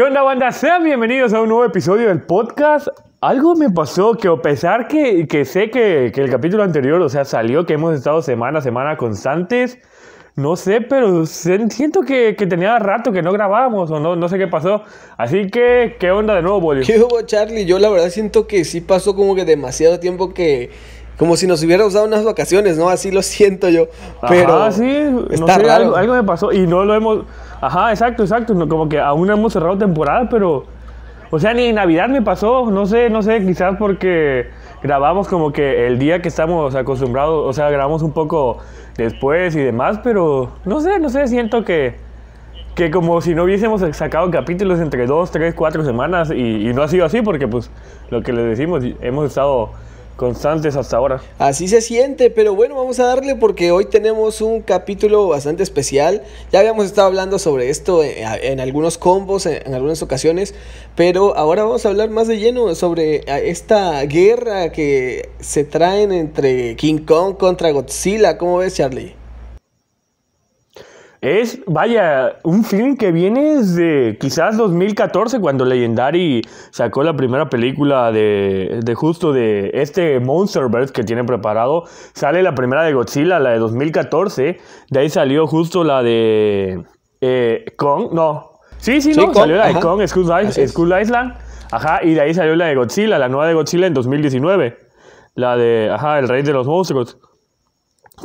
¿Qué onda, banda? Sean bienvenidos a un nuevo episodio del podcast. Algo me pasó que, a pesar que, que sé que, que el capítulo anterior, o sea, salió, que hemos estado semana a semana constantes, no sé, pero siento que, que tenía rato que no grabábamos o no, no sé qué pasó. Así que, ¿qué onda de nuevo, Bolio? ¿Qué hubo, Charlie? Yo la verdad siento que sí pasó como que demasiado tiempo que... Como si nos hubiéramos dado unas vacaciones, ¿no? Así lo siento yo. Pero Ajá, sí, no está sé, raro. Algo, algo me pasó y no lo hemos. Ajá, exacto, exacto. como que aún no hemos cerrado temporada, pero. O sea, ni Navidad me pasó. No sé, no sé, quizás porque grabamos como que el día que estamos acostumbrados, o sea, grabamos un poco después y demás, pero no sé, no sé, siento que. Que como si no hubiésemos sacado capítulos entre dos, tres, cuatro semanas y, y no ha sido así porque pues lo que les decimos, hemos estado constantes hasta ahora. Así se siente, pero bueno, vamos a darle porque hoy tenemos un capítulo bastante especial. Ya habíamos estado hablando sobre esto en, en algunos combos, en, en algunas ocasiones, pero ahora vamos a hablar más de lleno sobre eh, esta guerra que se traen entre King Kong contra Godzilla. ¿Cómo ves, Charlie? Es, vaya, un film que viene desde quizás 2014, cuando Legendary sacó la primera película de, de justo de este Monsterverse que tiene preparado. Sale la primera de Godzilla, la de 2014. De ahí salió justo la de eh, Kong, no. Sí, sí, Sí, no, Kong, salió la de. Kong, Skull Island, Island. Ajá, y de ahí salió la de Godzilla, la nueva de Godzilla en 2019. La de, ajá, El Rey de los Monstruos.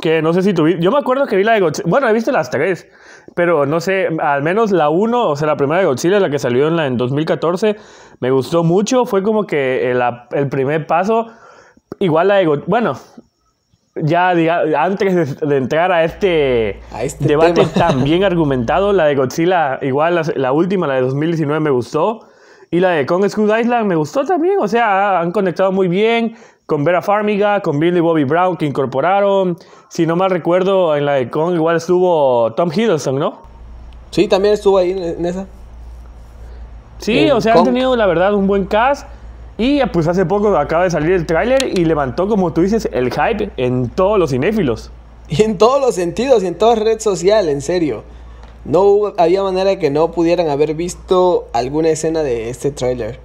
Que no sé si tuviste. Yo me acuerdo que vi la de Godzilla. Bueno, he visto las tres. Pero no sé, al menos la 1, o sea, la primera de Godzilla, la que salió en, la, en 2014, me gustó mucho. Fue como que el, el primer paso. Igual la de Godzilla. Bueno, ya diga, antes de, de entrar a este, A este debate tema. tan bien argumentado, la de Godzilla, igual la, la última, la de 2019, me gustó. Y la de Kong Skull Island me gustó también. O sea, han conectado muy bien con Vera Farmiga, con Billy Bobby Brown que incorporaron. Si no mal recuerdo, en la de Kong igual estuvo Tom Hiddleston, ¿no? Sí, también estuvo ahí en, esa. Sí, o sea, Kong. han tenido la verdad un buen cast. Y pues hace poco acaba de salir el tráiler y levantó, como tú dices, el hype en todos los cinéfilos. Y en todos los sentidos, y en toda red social, en serio. No hubo- había manera de que no pudieran haber visto alguna escena de este tráiler.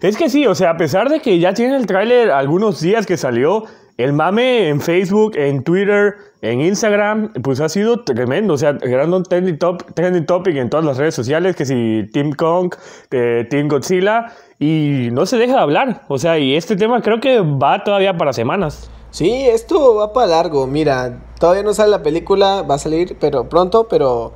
Es que sí, o sea, a pesar de que ya tiene el tráiler algunos días que salió, el mame en Facebook, en Twitter, en Instagram, pues ha sido tremendo. O sea, creando un trending, top, trending topic en todas las redes sociales, que si Team Kong, eh, Team Godzilla, y no se deja de hablar. O sea, y este tema creo que va todavía para semanas. Sí, esto va para largo. Mira, todavía no sale la película, va a salir pero pronto, pero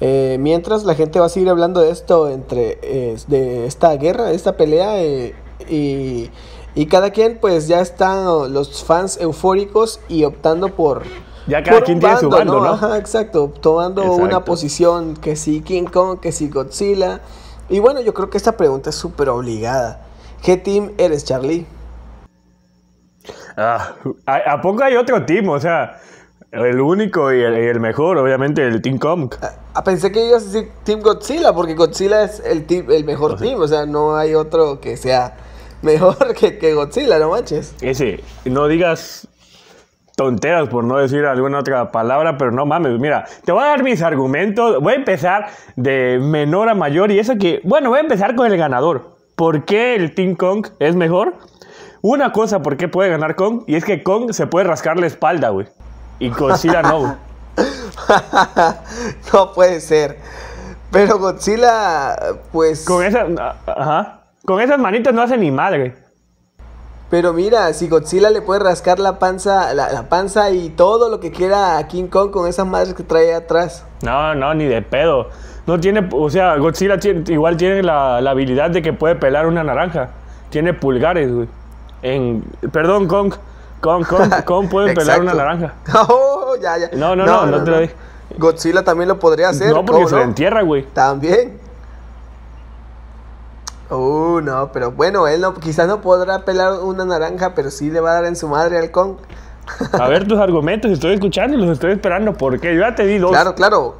eh, mientras la gente va a seguir hablando de esto, entre eh, de esta guerra, de esta pelea, eh, y, y cada quien pues ya están los fans eufóricos y optando por... Ya cada por quien tiene su bando, ¿no? Ajá, exacto, tomando una posición que si King Kong, que si Godzilla. Y bueno, yo creo que esta pregunta es súper obligada. ¿Qué team eres, Charlie? Ah, ¿a, a poco hay otro team? O sea, el único y el, y el mejor, obviamente, el Team Kong. Ah, pensé que ibas a decir Team Godzilla, porque Godzilla es el, team- el mejor team. O sea, no hay otro que sea mejor que, que Godzilla, no manches. Ese, no digas tonteras por no decir alguna otra palabra, pero no mames, mira, te voy a dar mis argumentos, voy a empezar de menor a mayor y eso que, bueno, voy a empezar con el ganador. ¿Por qué el Team Kong es mejor? Una cosa, ¿por qué puede ganar Kong? Y es que Kong se puede rascar la espalda, güey. Y Godzilla no, no puede ser. Pero Godzilla, pues... Con esas, ajá, con esas manitas no hace ni madre. Pero mira, si Godzilla le puede rascar la panza, la, la panza y todo lo que quiera a King Kong con esas madres que trae atrás. No, no, ni de pedo. No tiene, o sea, Godzilla tiene- igual tiene la, la habilidad de que puede pelar una naranja. Tiene pulgares, güey. En, perdón, Kong. Kong, Kong, Kong puede pelar una naranja. Oh, ya, ya. No, no, no, no te lo dije. Godzilla también lo podría hacer. No, porque ¿cómo se le entierra, güey. También. Uh, no, pero bueno, él no, quizás no podrá pelar una naranja, pero sí le va a dar en su madre al Kong. A ver tus argumentos, estoy escuchando y los estoy esperando. porque Yo ya te di dos. Claro, claro.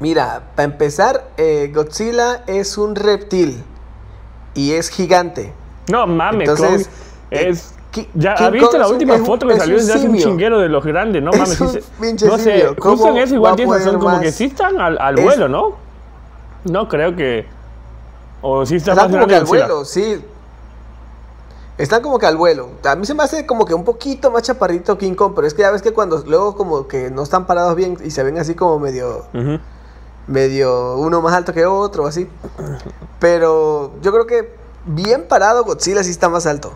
Mira, para empezar, eh, Godzilla es un reptil y es gigante. No mames, Entonces, Kong eh, es. Ya, King ¿has visto Kong la es última es foto que es salió desde hace un chinguero de los grandes? No Es mames, pinche no sé, justo en ¿Cómo eso igual tienes razón, como que sí están al, al Es- vuelo, ¿no? No creo que. O sí está Están como que al vuelo, sí. Están como que al vuelo. A mí se me hace como que un poquito más chaparrito King Kong, pero es que ya ves que cuando luego como que no están parados bien y se ven así como medio medio uno más alto que otro, así. Pero yo creo que bien parado Godzilla sí está más alto.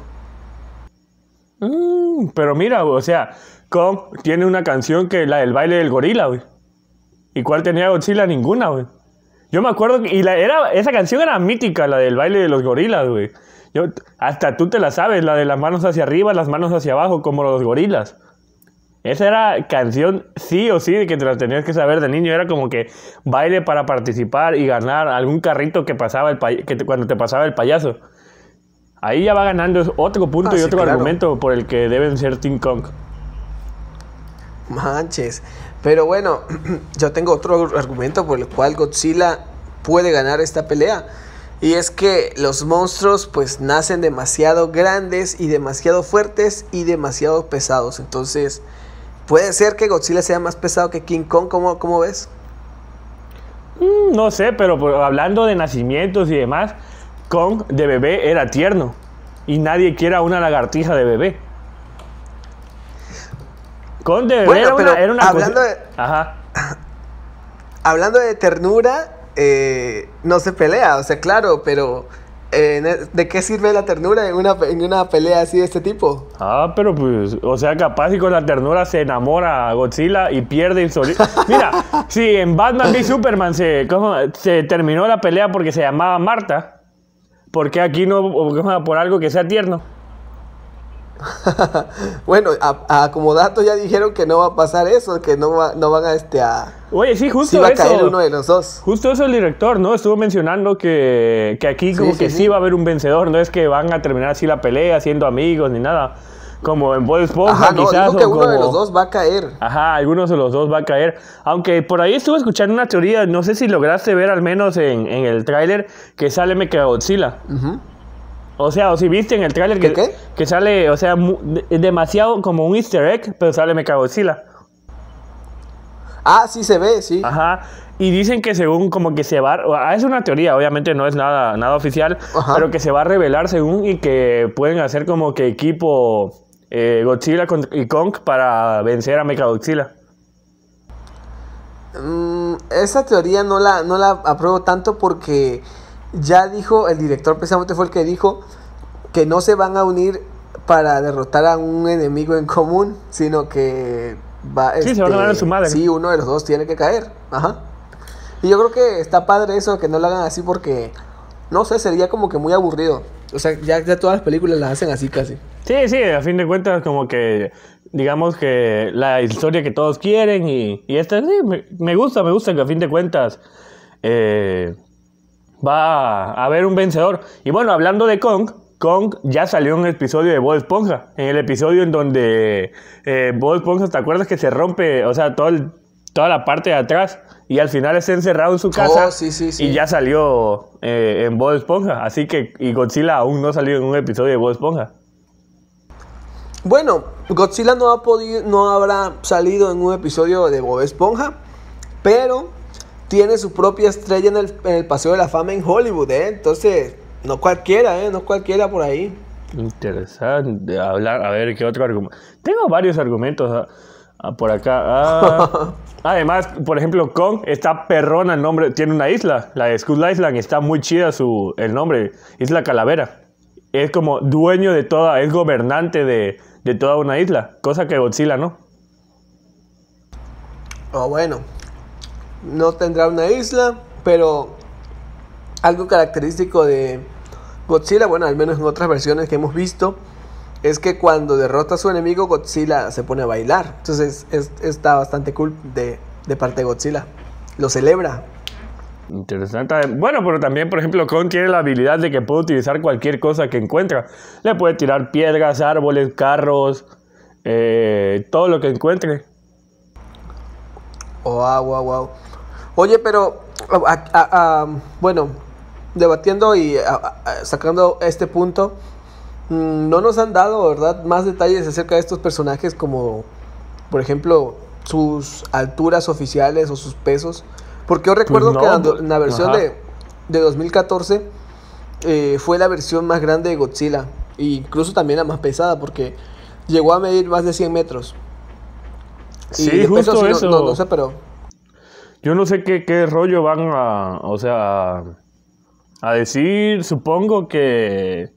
Mm, pero mira, o sea, Kong tiene una canción que es la del baile del gorila, güey. ¿Y cuál tenía Godzilla? Ninguna, güey. Yo me acuerdo que, y la, era, esa canción era mítica, la del baile de los gorilas, güey. Yo, hasta tú te la sabes, la de las manos hacia arriba, las manos hacia abajo, como los gorilas. Esa era canción sí o sí de que te la tenías que saber de niño. Era como que baile para participar y ganar algún carrito que pasaba el que cuando te pasaba el payaso. Ahí ya va ganando otro punto Ah, y sí, otro claro. argumento por el que deben ser Team Kong. Manches. Pero bueno, yo tengo otro argumento por el cual Godzilla puede ganar esta pelea. Y es que los monstruos pues nacen demasiado grandes y demasiado fuertes y demasiado pesados. Entonces, puede ser que Godzilla sea más pesado que King Kong, ¿cómo, cómo ves? Mm, No sé, pero hablando de nacimientos y demás, Kong de bebé era tierno. Y nadie quiere a una lagartija de bebé. Kong de bebé Bueno, era, una, era una hablando de- Ajá. Hablando de ternura, eh, no se pelea, o sea, claro, pero eh, ¿de qué sirve la ternura en una, en una pelea así de este tipo? Ah, pero pues, o sea, capaz y con la ternura se enamora a Godzilla y pierde el solito. Mira, si en Batman v Superman se, ¿cómo? se terminó la pelea porque se llamaba Marta, ¿por qué aquí no por algo que sea tierno? Bueno, a, a como dato ya dijeron que no va a pasar eso, que no, va- no van a, este, a... Oye, sí, justo Sí va a caer uno de los dos. Justo eso el director, ¿no? Estuvo mencionando que, que aquí como Sí, que sí, sí. va a haber un vencedor, no es que van a terminar así la pelea siendo amigos ni nada. Como en Bob Esponja Ajá, no, quizás dijo que uno de como- los dos va a caer. Ajá, algunos de los dos va a caer. Aunque por ahí estuve escuchando una teoría, no sé si lograste ver al menos en, en el tráiler que sale Mechagodzilla. Ujú. O sea, o si viste en el tráiler que, que sale, o sea, de- demasiado como un easter egg, pero sale Mechagodzilla. Ah, sí se ve, sí. Ajá. Y dicen que según como que se va, ah, es una teoría, obviamente no es nada, nada oficial, Ajá. pero que se va a revelar según y que pueden hacer como que equipo eh, Godzilla y Kong para vencer a Mechagodzilla. Mm, esa teoría no la, no la apruebo tanto porque ya dijo, el director precisamente fue el que dijo que no se van a unir para derrotar a un enemigo en común, sino que va Sí, se van a dar en su madre. Sí, uno de los dos tiene que caer. Ajá. Y yo creo que está padre eso, que no lo hagan así porque, no sé, sería como que muy aburrido. O sea, ya, todas las películas las hacen así casi. Sí, sí, a fin de cuentas como que digamos que la historia que todos quieren y, y esta sí, me, gusta, me gusta que a fin de cuentas eh, va a haber un vencedor. Y bueno, hablando de Kong, Kong ya salió en un episodio de Bob Esponja, en el episodio en donde eh, Bob Esponja, ¿te acuerdas que se rompe, o sea, todo toda la parte de atrás y al final está encerrado en su casa Oh, sí, sí, sí. y ya salió eh, en Bob Esponja? Así que, y Godzilla aún no salió en un episodio de Bob Esponja. Bueno, Godzilla no ha podido, no habrá salido en un episodio de Bob Esponja, pero tiene su propia estrella en el, en el Paseo de la Fama en Hollywood, ¿eh? Entonces, no cualquiera, ¿eh? No cualquiera por ahí. Interesante. Hablar, a ver qué otro argumento. Tengo varios argumentos ah, ah, por acá. Ah, además, por ejemplo, Kong está perrona el nombre. Tiene una isla, la de Skull Island. Está muy chida su, el nombre. Isla Calavera. Es como dueño de toda, es gobernante de, de toda una isla. Cosa que Godzilla no. O bueno, no tendrá una isla, pero algo característico de Godzilla, bueno, al menos en otras versiones que hemos visto, es que cuando derrota a su enemigo, Godzilla se pone a bailar. Entonces, es- está bastante cool de, de parte de Godzilla. Lo celebra. Interesante. Bueno, pero también, por ejemplo, Kong tiene la habilidad de que puede utilizar cualquier cosa que encuentra. Le puede tirar piedras, árboles, carros, eh, todo lo que encuentre. Oh, wow, wow, wow. Oye, pero, a- a- a- bueno, debatiendo y sacando este punto, no nos han dado, ¿verdad?, más detalles acerca de estos personajes como, por ejemplo, sus alturas oficiales o sus pesos. Porque yo recuerdo Pues no, que en la versión de, de 2014 eh, fue la versión más grande de Godzilla. E incluso también la más pesada porque llegó a medir más de 100 metros. Y Sí, peso justo no- eso. No, no sé, pero... Yo no sé qué, qué rollo van a, o sea, a decir, supongo que...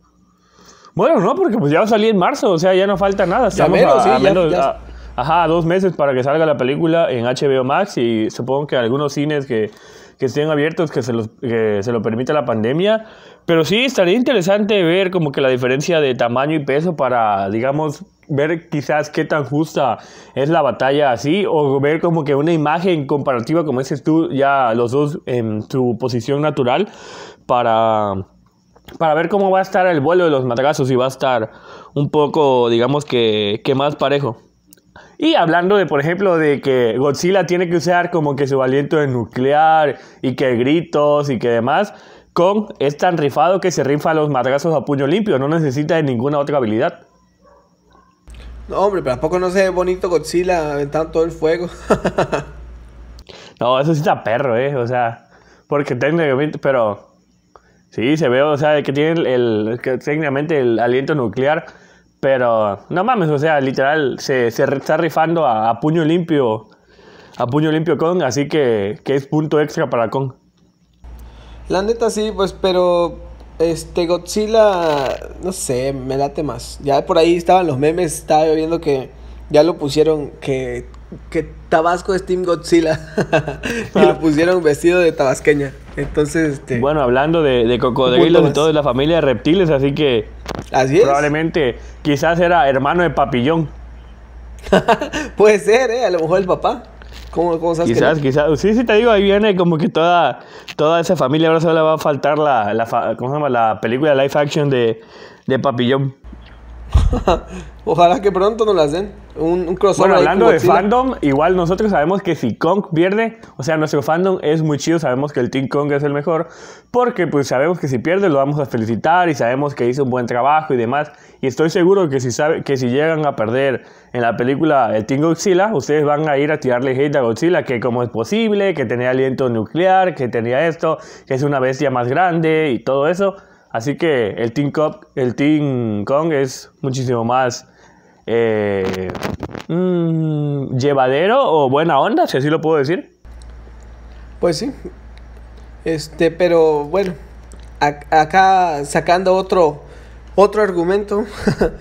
Bueno, no, porque pues ya va a salir en marzo, o sea, ya no falta nada. Ya Estamos menos, a, sí, a ya- menos- ya- a- ajá, dos meses para que salga la película en HBO Max y supongo que algunos cines que, que estén abiertos, que se, los, que se lo permita la pandemia. Pero sí, estaría interesante ver como que la diferencia de tamaño y peso para, digamos, ver quizás qué tan justa es la batalla así, o ver como que una imagen comparativa, como dices tú, ya los dos en su posición natural, para, para ver cómo va a estar el vuelo de los madrazos y va a estar un poco, digamos que, que más parejo. Y hablando de, por ejemplo, de que Godzilla tiene que usar como que su aliento de nuclear y que gritos y que demás, Kong es tan rifado que se rifa los madrazos a puño limpio, no necesita de ninguna otra habilidad. No, hombre, pero ¿a poco no se ve bonito Godzilla aventando todo el fuego? No, eso sí está perro, ¿eh? O sea, porque técnicamente, pero sí, se ve, o sea, que tiene el, el- que técnicamente el aliento nuclear, pero no mames, o sea, literal, se, está rifando a, a puño limpio, a puño limpio Kong, así que, que es punto extra para Kong. La neta sí, pues, pero este Godzilla, no sé, me late más. Ya por ahí estaban los memes, estaba yo viendo que ya lo pusieron que, que Tabasco es Team Godzilla y lo pusieron vestido de tabasqueña. Entonces, este, Bueno, hablando de, cocodrilos y todo, de la familia de reptiles, así que así es. probablemente quizás era hermano de Papillón. Puede ser, ¿eh? A lo mejor el papá. ¿Cómo, cómo sabes que Quizás, no? quizás. Sí, sí, te digo, ahí viene como que toda, toda esa familia. Ahora solo le va a faltar la, la, ¿cómo se llama? la película live action de, de Papillón. Ojalá que pronto nos las den. Un, un crossover. Bueno, hablando de Godzilla. fandom, igual nosotros sabemos que si Kong pierde, o sea, nuestro fandom es muy chido, sabemos que el Team Kong es el mejor, porque pues sabemos que si pierde lo vamos a felicitar y sabemos que hizo un buen trabajo y demás. Y estoy seguro que si, sabe, que si llegan a perder en la película el Team Godzilla, ustedes van a ir a tirarle hate a Godzilla, que cómo es posible, que tenía aliento nuclear, que tenía esto, que es una bestia más grande y todo eso. Así que el Team, Kong, el team Kong es muchísimo más eh, mm, llevadero o buena onda, si así lo puedo decir. Pues sí. Este, pero bueno, ac- acá sacando otro, otro argumento.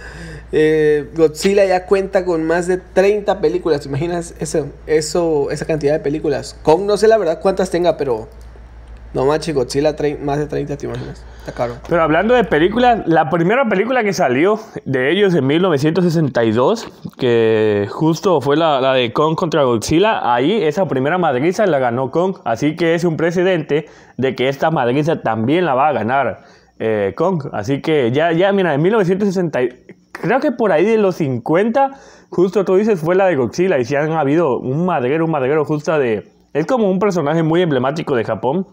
eh, Godzilla ya cuenta con más de 30 películas. ¿Te imaginas eso, eso, esa cantidad de películas? Kong no sé la verdad cuántas tenga, pero no manches, Godzilla más de 30, ¿te imaginas? Está caro. Pero hablando de películas, la primera película que salió de ellos en 1962, que justo fue la, la de Kong contra Godzilla, ahí esa primera madriza la ganó Kong, así que es un precedente de que esta madriza también la va a ganar eh, Kong. Así que ya, ya, mira, en 1960, y- creo que por ahí de los 50, justo tú dices, fue la de Godzilla, y si han habido un madrero, un madrero justo de... Es como un personaje muy emblemático de Japón,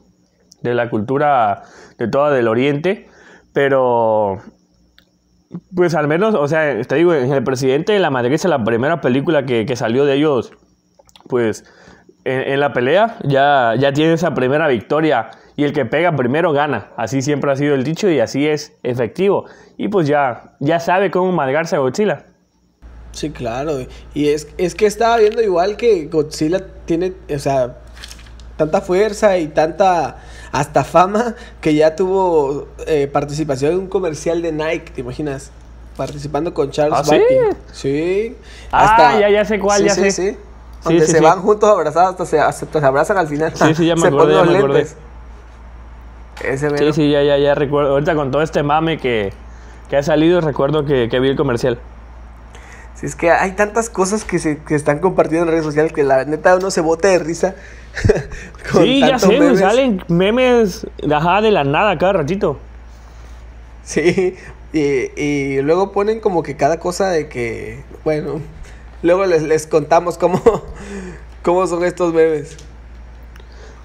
de la cultura de toda del oriente, pero pues al menos, o sea, te digo, en El Presidente de la Madrid es la primera película que, que salió de ellos, pues en, la pelea ya, ya tiene esa primera victoria y el que pega primero gana, así siempre ha sido el dicho y así es efectivo y pues ya, ya sabe cómo madrearse a Godzilla. Sí, claro. Y es, es que estaba viendo igual que Godzilla tiene, o sea, tanta fuerza y tanta hasta fama que ya tuvo eh, participación en un comercial de Nike, ¿te imaginas? Participando con Charles ¿Ah, sí? Sí. Ah, ya- ya sé cuál, sí, ya sí, sé. Sí, Sí, Donde sí, se van juntos abrazados, hasta se, hasta se abrazan al final. Sí, sí, ya me se acordé, ponen ya los me. Ese Sí, sí, ya, ya, ya recuerdo, ahorita con todo este mame que, que ha salido, recuerdo que, que vi el comercial. Sí, es que hay tantas cosas que se que están compartiendo en redes sociales que la neta uno se bote de risa. con Sí, ya sé, memes. salen memes ajá, de la nada cada ratito. Sí, y, y luego ponen como que cada cosa de que, bueno, luego les, les contamos cómo, cómo son estos memes.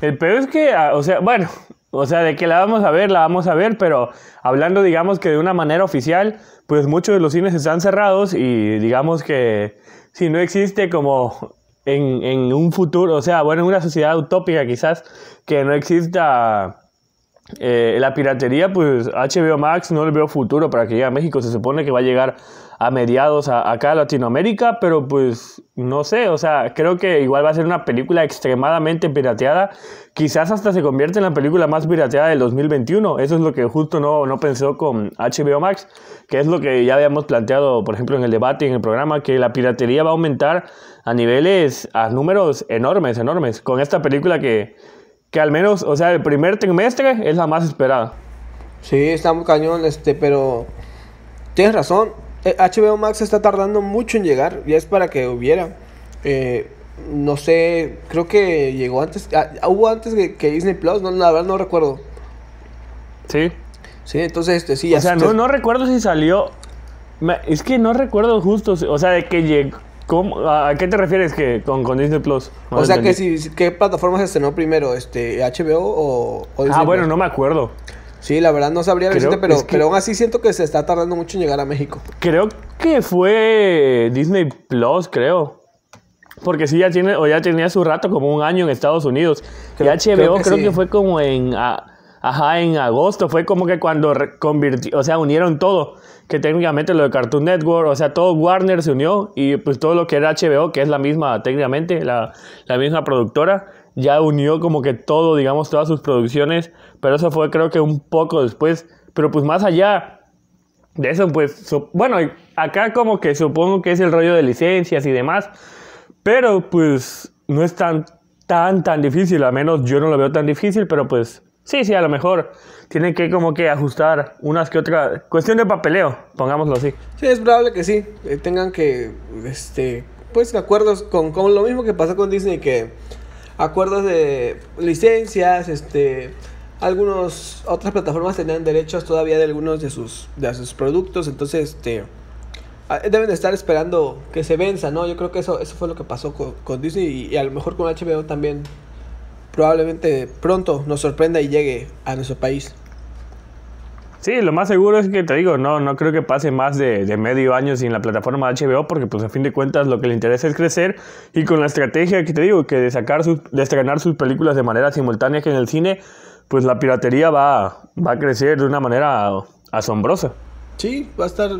El peor es que, ah, o sea, bueno, o sea, de que la vamos a ver, la vamos a ver, pero hablando, digamos que de una manera oficial, pues muchos de los cines están cerrados y digamos que si no existe como en, en un futuro, o sea, bueno, en una sociedad utópica quizás, que no exista eh, la piratería, pues HBO Max no le veo futuro para que llegue a México. Se supone que va a llegar a mediados acá a Latinoamérica, pero pues no sé, o sea, creo que igual va a ser una película extremadamente pirateada. Quizás hasta se convierte en la película más pirateada del 2021. Eso es lo que justo no, no pensó con HBO Max, que es lo que ya habíamos planteado, por ejemplo, en el debate, en el programa, que la piratería va a aumentar a niveles, a números enormes, enormes, con esta película que que al menos, o sea, el primer trimestre es la más esperada. Sí, está muy cañón, este, pero tienes razón. HBO eh, Max está tardando mucho en llegar, ya es para que hubiera. Eh, no sé, creo que llegó antes, ah, hubo antes que, Disney Plus, no, la verdad no recuerdo. Sí. Sí, entonces, este, sí, ya O sea, no, no recuerdo si salió. Es que no recuerdo justo, o sea, de que llegó ¿A qué te refieres que con, con Disney Plus? o sea, que si, ¿qué plataforma se estrenó primero? este ¿HBO o, Ah, bueno, no me acuerdo. Sí, la verdad no sabría decirte, pero, pero aún así siento que se está tardando mucho en llegar a México. Creo que fue Disney Plus, creo. Porque sí, ya tiene, o ya tenía su rato, como un año en Estados Unidos. y HBO creo que, fue como en... ajá, en agosto. Fue como que cuando convirtió, o sea, unieron todo que técnicamente lo de Cartoon Network, o sea, todo Warner se unió y pues todo lo que era HBO, que es la misma técnicamente, la, la misma productora, ya unió como que todo, digamos, todas sus producciones, pero eso fue creo que un poco después, pero pues más allá de eso, pues, bueno, acá como que supongo que es el rollo de licencias y demás, pero pues no es tan, tan, tan difícil, al menos yo no lo veo tan difícil, pero pues sí, sí, a lo mejor tienen que como que ajustar unas que otras. Cuestión de papeleo, pongámoslo así. Sí, es probable que sí. Eh, tengan que, este, pues acuerdos con, con lo mismo que pasó con Disney, que acuerdos de licencias, este, algunos, otras plataformas tenían derechos todavía de algunos de sus, de sus productos, entonces, este, ah, deben estar esperando que se venza, ¿no? Yo creo que eso, eso fue lo que pasó con, Disney y, a lo mejor con HBO también probablemente pronto nos sorprenda y llegue a nuestro país. Sí, lo más seguro es que te digo, no, no creo que pase más de, medio año sin la plataforma HBO, porque pues a fin de cuentas lo que le interesa es crecer y con la estrategia que te digo, que de sacar sus, de estrenar sus películas de manera simultánea que en el cine, pues la piratería va, va a crecer de una manera asombrosa. Sí, va a estar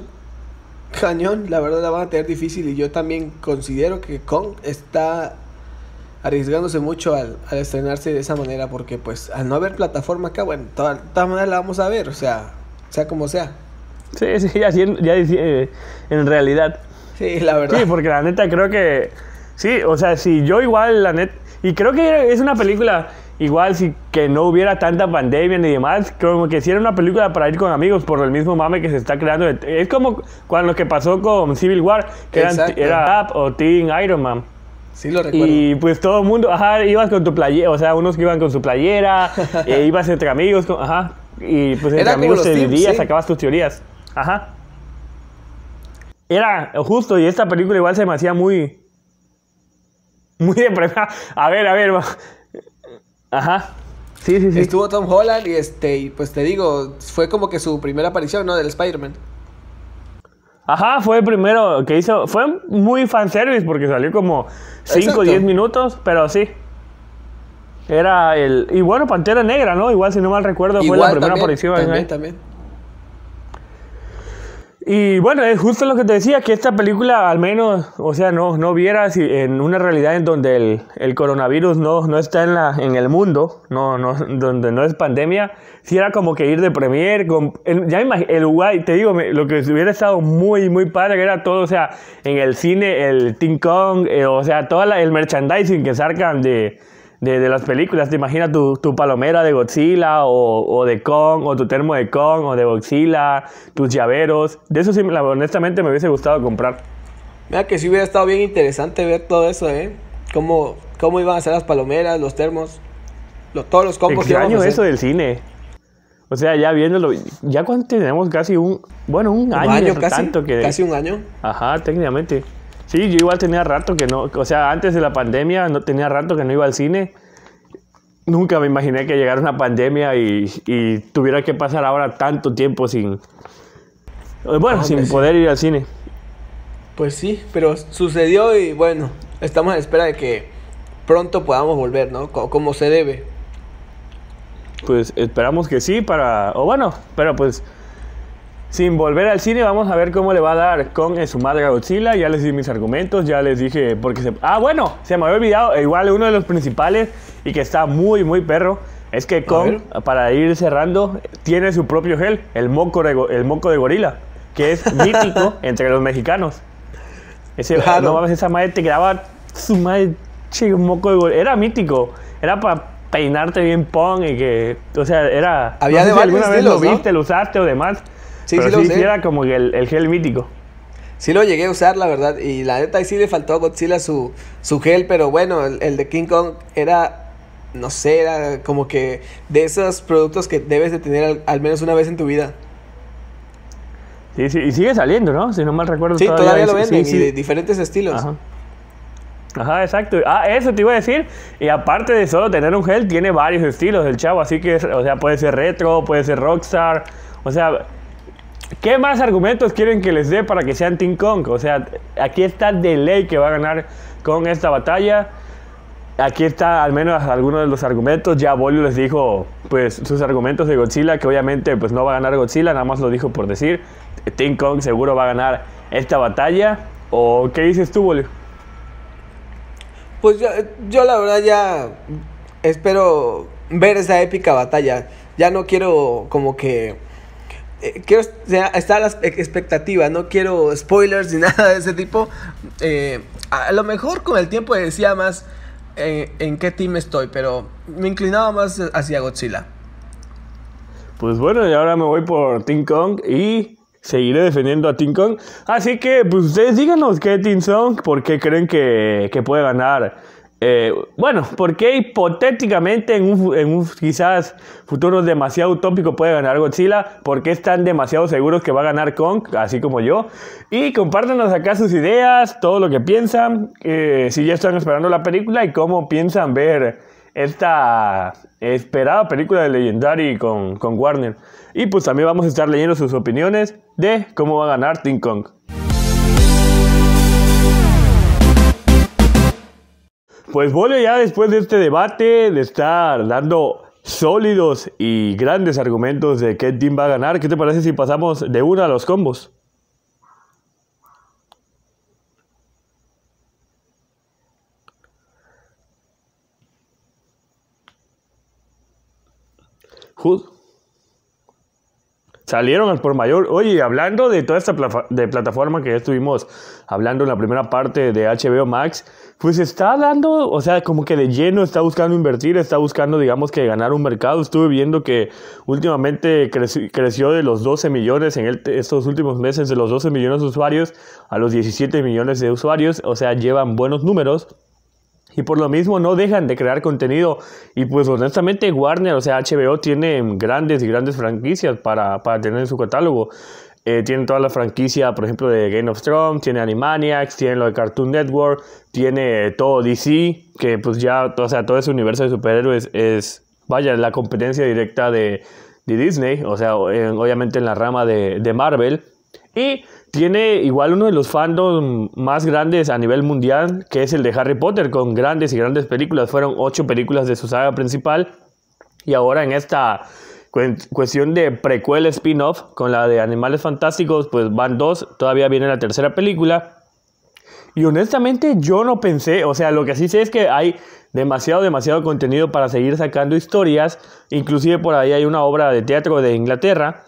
cañón, la verdad la van a tener difícil y yo también considero que Kong está arriesgándose mucho al, estrenarse de esa manera porque pues al no haber plataforma acá, bueno, de todas maneras la vamos a ver, o sea, sea como sea. Sí, sí, ya, ya eh, en realidad. Sí, la verdad. Sí, porque la neta creo que, sí, o sea, si yo igual, la neta, y creo que es una película igual si que no hubiera tanta pandemia ni demás, como que si era una película para ir con amigos por el mismo mame que se está creando. Es como cuando lo que pasó con Civil War, que era, era o Teen Iron Man. Sí, lo recuerdo. Y pues todo el mundo, ajá, ibas con tu playera, o sea, unos que iban con su playera, e ibas entre amigos, ajá, y pues entre amigos te dividías, sacabas tus teorías, ajá. Era justo, y esta película igual se me hacía muy, muy de A ver, a ver, ajá. Sí, sí, sí. Estuvo Tom Holland y este, y pues te digo, fue como que su primera aparición, ¿no? Del Spider-Man. Ajá, fue el primero que hizo. Fue muy fanservice porque salió como 5 o 10 minutos, pero sí. Era el. Y bueno, Pantera Negra, ¿no? Igual, si no mal recuerdo, fue la primera aparición. También, también. Y bueno, es justo lo que te decía, que esta película al menos, o sea, no, no viera si en una realidad en donde el, el, coronavirus no, no está en, la, en el mundo, no, no, donde no es pandemia, si era como que ir de premier, con, ya el Uruguay, te digo, lo que hubiera estado muy, muy padre, que era todo, o sea, en el cine, el King Kong, eh, o sea, todo el merchandising que sacan de de, las películas. Te imaginas tu, tu palomera de Godzilla o, o, de Kong, o tu termo de Kong, o de Godzilla, tus llaveros. De eso sí, honestamente me hubiese gustado comprar. Mira que sí hubiera estado bien interesante ver todo eso, ¿eh? Cómo, cómo iban a ser las palomeras, los termos, todos los combos Extraño que eso del cine. O sea, ya viéndolo, ya cuando tenemos casi un, bueno, un, año, año casi, tanto que... Casi un año. Ajá, técnicamente. Sí, yo igual tenía rato que no, o sea, antes de la pandemia no tenía rato que no iba al cine. Nunca me imaginé que llegara una pandemia y, tuviera que pasar ahora tanto tiempo sin, bueno, sin poder ir al cine. Pues sí, pero sucedió y bueno, estamos a espera de que pronto podamos volver, ¿no? como se debe. Pues esperamos que sí para... O bueno, pero pues sin volver al cine, vamos a ver cómo le va a dar con su madre a Godzilla. Ya les di mis argumentos, ya les dije porque se... Ah, bueno, se me había olvidado, igual uno de los principales y que está muy, muy perro, es que Kong, para ir cerrando, tiene su propio gel, el moco de, el moco de gorila, que es mítico entre los mexicanos. Ese, No mames, esa madre te graba su madre, moco de gorila. Era mítico, era para peinarte bien pong y que, o sea, era... Había no sé si alguna vez lo viste, lo usaste o demás. Sí, pero sí, sí, era como el, el, gel mítico. Sí lo llegué a usar, la verdad. Y la neta, ahí sí le faltó a Godzilla su, su gel, pero bueno, el, de King Kong era, no sé, era como que de esos productos que debes de tener al, menos una vez en tu vida. Sí, sí, y sigue saliendo, ¿no? Si no mal recuerdo. Sí, todavía, lo venden y de diferentes estilos. Ajá. Ajá, exacto. Ah, eso te iba a decir. Y aparte de solo tener un gel, tiene varios estilos el chavo. Así que, o sea, puede ser retro, puede ser rockstar. O sea, ¿Qué más argumentos quieren que les dé para que sean Team Kong? O sea, aquí está de ley que va a ganar con esta batalla. Aquí está al menos algunos de los argumentos. Ya Bolio les dijo pues sus argumentos de Godzilla, que obviamente pues no va a ganar Godzilla, nada más lo dijo por decir. Team Kong seguro va a ganar esta batalla. ¿O qué dices tú, Bolio? Pues yo, yo la verdad ya espero ver esa épica batalla. Ya no quiero como que eh, quiero estar a la expectativa, no quiero spoilers ni nada de ese tipo. Eh, a lo mejor con el tiempo decía más eh, en qué team estoy, pero me inclinaba más hacia Godzilla. Pues bueno, y ahora me voy por Team Kong y seguiré defendiendo a Team Kong. Así que, pues ustedes díganos qué Team Kong, por qué creen que, que puede ganar eh, bueno, porque hipotéticamente en un, quizás futuro demasiado utópico puede ganar Godzilla? porque están demasiado seguros que va a ganar Kong, así como yo? Y compártanos acá sus ideas, todo lo que piensan, eh, si ya están esperando la película y cómo piensan ver esta esperada película de Legendary con, con Warner. Y pues también vamos a estar leyendo sus opiniones de cómo va a ganar Team Kong. Pues bueno, ya después de este debate, de estar dando sólidos y grandes argumentos de qué team va a ganar, ¿qué te parece si pasamos de una a los combos? Salieron al por mayor. Oye, hablando de toda esta de plataforma que ya estuvimos hablando en la primera parte de HBO Max, pues está dando, o sea, como que de lleno está buscando invertir, está buscando, digamos, que ganar un mercado. Estuve viendo que últimamente creció de los 12 millones en estos últimos meses, de los 12 millones de usuarios a los 17 millones de usuarios, o sea, llevan buenos números. Y por lo mismo no dejan de crear contenido. Y pues honestamente Warner, o sea, HBO tiene grandes y grandes franquicias para, para tener en su catálogo. Eh, tiene toda la franquicia, por ejemplo, de Game of Thrones, tiene Animaniacs, tiene lo de Cartoon Network, tiene todo DC, que pues ya, o sea, todo ese universo de superhéroes es, vaya, la competencia directa de, de Disney, o sea, obviamente en la rama de, de Marvel. Y tiene igual uno de los fandoms más grandes a nivel mundial, que es el de Harry Potter, con grandes y grandes películas. Fueron ocho películas de su saga principal. Y ahora en esta cuestión de prequel spin-off, con la de Animales Fantásticos, pues van dos. Todavía viene la tercera película. Y honestamente yo no pensé, o sea, lo que sí sé es que hay demasiado, demasiado contenido para seguir sacando historias. Inclusive por ahí hay una obra de teatro de Inglaterra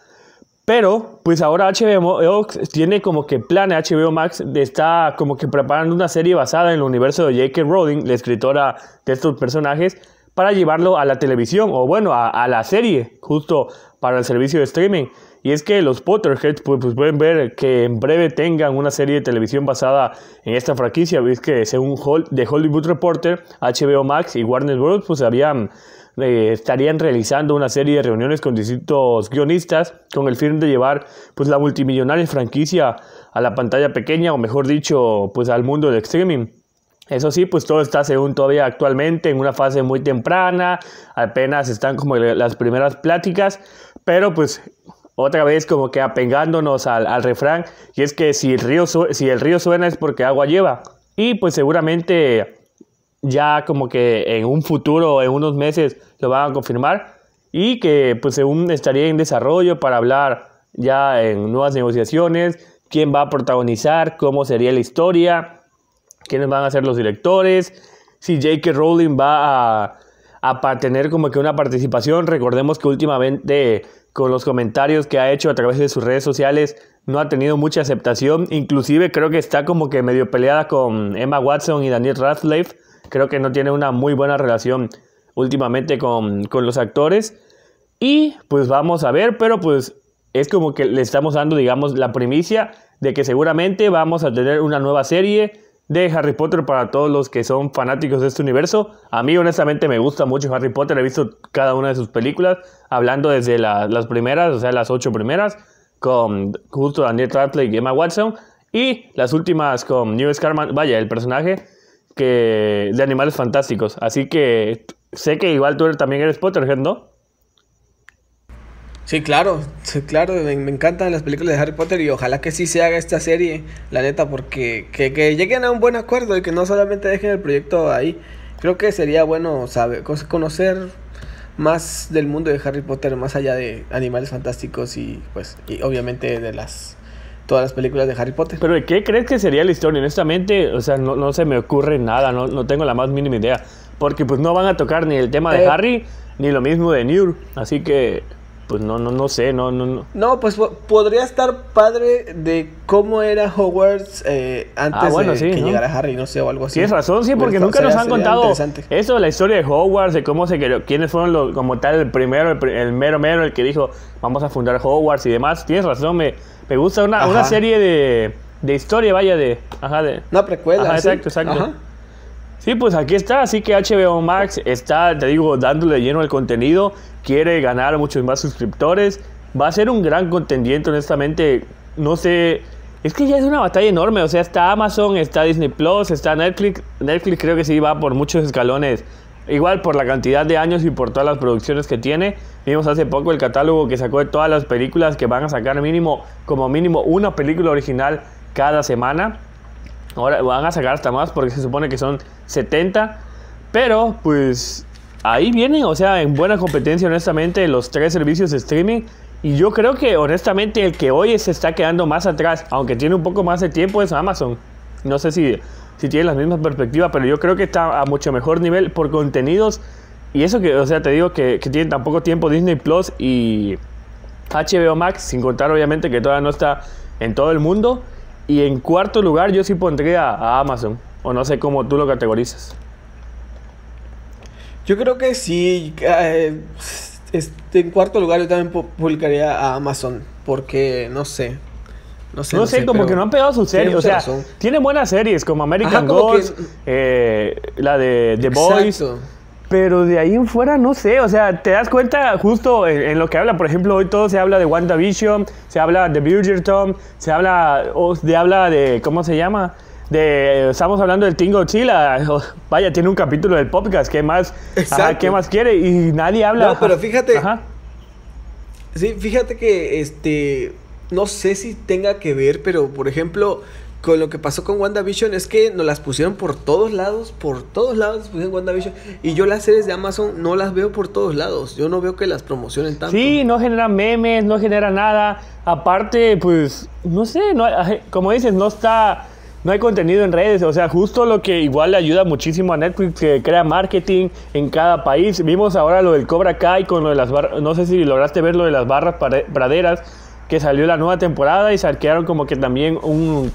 pero, pues ahora HBO tiene como que plan HBO Max estar como que preparando una serie basada en el universo de J.K. Rowling, la escritora de estos personajes, para llevarlo a la televisión o bueno, a, la serie, justo para el servicio de streaming. Y es que los Potterheads pues, pues, pueden ver que en breve tengan una serie de televisión basada en esta franquicia. Ves que según The Hollywood Reporter, HBO Max y Warner Bros. pues habían eh, estarían realizando una serie de reuniones con distintos guionistas con el fin de llevar pues la multimillonaria franquicia a la pantalla pequeña o mejor dicho pues al mundo del streaming. Eso sí, pues todo está según todavía actualmente en una fase muy temprana, apenas están como las primeras pláticas, pero pues otra vez como que apegándonos al, al refrán, y es que si el, río si el río suena es porque agua lleva. Y pues seguramente ya como que en un futuro, en unos meses, lo van a confirmar y que pues según estaría en desarrollo para hablar ya en nuevas negociaciones, quién va a protagonizar, cómo sería la historia, quiénes van a ser los directores, si J.K. Rowling va a, a tener como que una participación. Recordemos que últimamente con los comentarios que ha hecho a través de sus redes sociales no ha tenido mucha aceptación. Inclusive creo que está como que medio peleada con Emma Watson y Daniel Radcliffe. Creo que no tiene una muy buena relación últimamente con, con los actores. Y pues vamos a ver, pero pues es como que le estamos dando, digamos, la primicia de que seguramente vamos a tener una nueva serie de Harry Potter para todos los que son fanáticos de este universo. A mí honestamente me gusta mucho Harry Potter, he visto cada una de sus películas, hablando desde las primeras, o sea, las ocho primeras, con justo Daniel Radcliffe y Emma Watson, y las últimas con New Scarman, vaya, el personaje que de Animales Fantásticos. Así que sé que igual tú también eres Potterhead, ¿no? Sí, claro, sí, claro, me, encantan las películas de Harry Potter y ojalá que sí se haga esta serie, la neta, porque que, lleguen a un buen acuerdo y que no solamente dejen el proyecto ahí. Creo que sería bueno saber, conocer más del mundo de Harry Potter, más allá de animales fantásticos y pues y obviamente de las todas las películas de Harry Potter. Pero ¿de qué crees que sería la historia? Honestamente, o sea, no, no se me ocurre nada, no, no, tengo la más mínima idea. Porque pues no van a tocar ni el tema de eh, Harry, ni lo mismo de Newt. Así que pues no, no, no sé, no, no, no. No, pues podría estar padre de cómo era Hogwarts eh, antes ah, de que llegara Harry, no sé, o algo así. Tienes razón, sí, porque nunca nos han contado eso, la historia de Hogwarts, de cómo se creó, quiénes fueron los, como tal, el primero, el, mero mero, el que dijo, vamos a fundar Hogwarts y demás. Tienes razón, me, me gusta una, una serie de, de historia, vaya, de... Ajá, de... Una precuela, ajá, exacto, exacto. Sí, pues aquí está, así que HBO Max está, te digo, dándole lleno el contenido, quiere ganar muchos más suscriptores, va a ser un gran contendiente, honestamente, no sé, es que ya es una batalla enorme, o sea, está Amazon, está Disney Plus, está Netflix, Netflix creo que sí va por muchos escalones, igual por la cantidad de años y por todas las producciones que tiene, vimos hace poco el catálogo que sacó de todas las películas que van a sacar mínimo, como mínimo una película original cada semana, Ahora van a sacar hasta más porque se supone que son 70. Pero pues ahí vienen, o sea, en buena competencia honestamente los tres servicios de streaming. Y yo creo que honestamente el que hoy se está quedando más atrás, aunque tiene un poco más de tiempo, es Amazon. No sé si, si tiene las mismas perspectivas, pero yo creo que está a mucho mejor nivel por contenidos. Y eso que, o sea, te digo que, que tiene tan poco tiempo Disney Plus y HBO Max, sin contar obviamente que todavía no está en todo el mundo. Y en cuarto lugar yo sí pondría a Amazon. O no sé cómo tú lo categorizas. Yo creo que sí. Eh, en cuarto lugar yo también publicaría a Amazon. Porque no sé. No sé, no sé, como que no han pegado su serie. O sea, tiene buenas series como American Gods, eh, la de The Boys. Pero de ahí en fuera no sé, o sea, te das cuenta justo en, lo que habla, por ejemplo, hoy todo se habla de WandaVision, se habla de Bridgerton, se habla, o se habla de, ¿cómo se llama? De, estamos hablando del Tingo Chila, vaya, tiene un capítulo del podcast, ¿qué más, ¿qué más quiere? Y nadie habla. No, pero fíjate, ajá. sí, fíjate que, este, no sé si tenga que ver, pero, por ejemplo, con lo que pasó con WandaVision es que nos las pusieron por todos lados, por todos lados pusieron WandaVision. Y yo las series de Amazon no las veo por todos lados. Yo no veo que las promocionen tanto. Sí, no genera memes, no genera nada. Aparte, pues, no sé, no, como dices, no está, no hay contenido en redes. O sea, justo lo que igual le ayuda muchísimo a Netflix, que crea marketing en cada país. Vimos ahora lo del Cobra Kai con lo de las barras, no sé si lograste ver lo de las barras praderas, que salió la nueva temporada y saquearon como que también un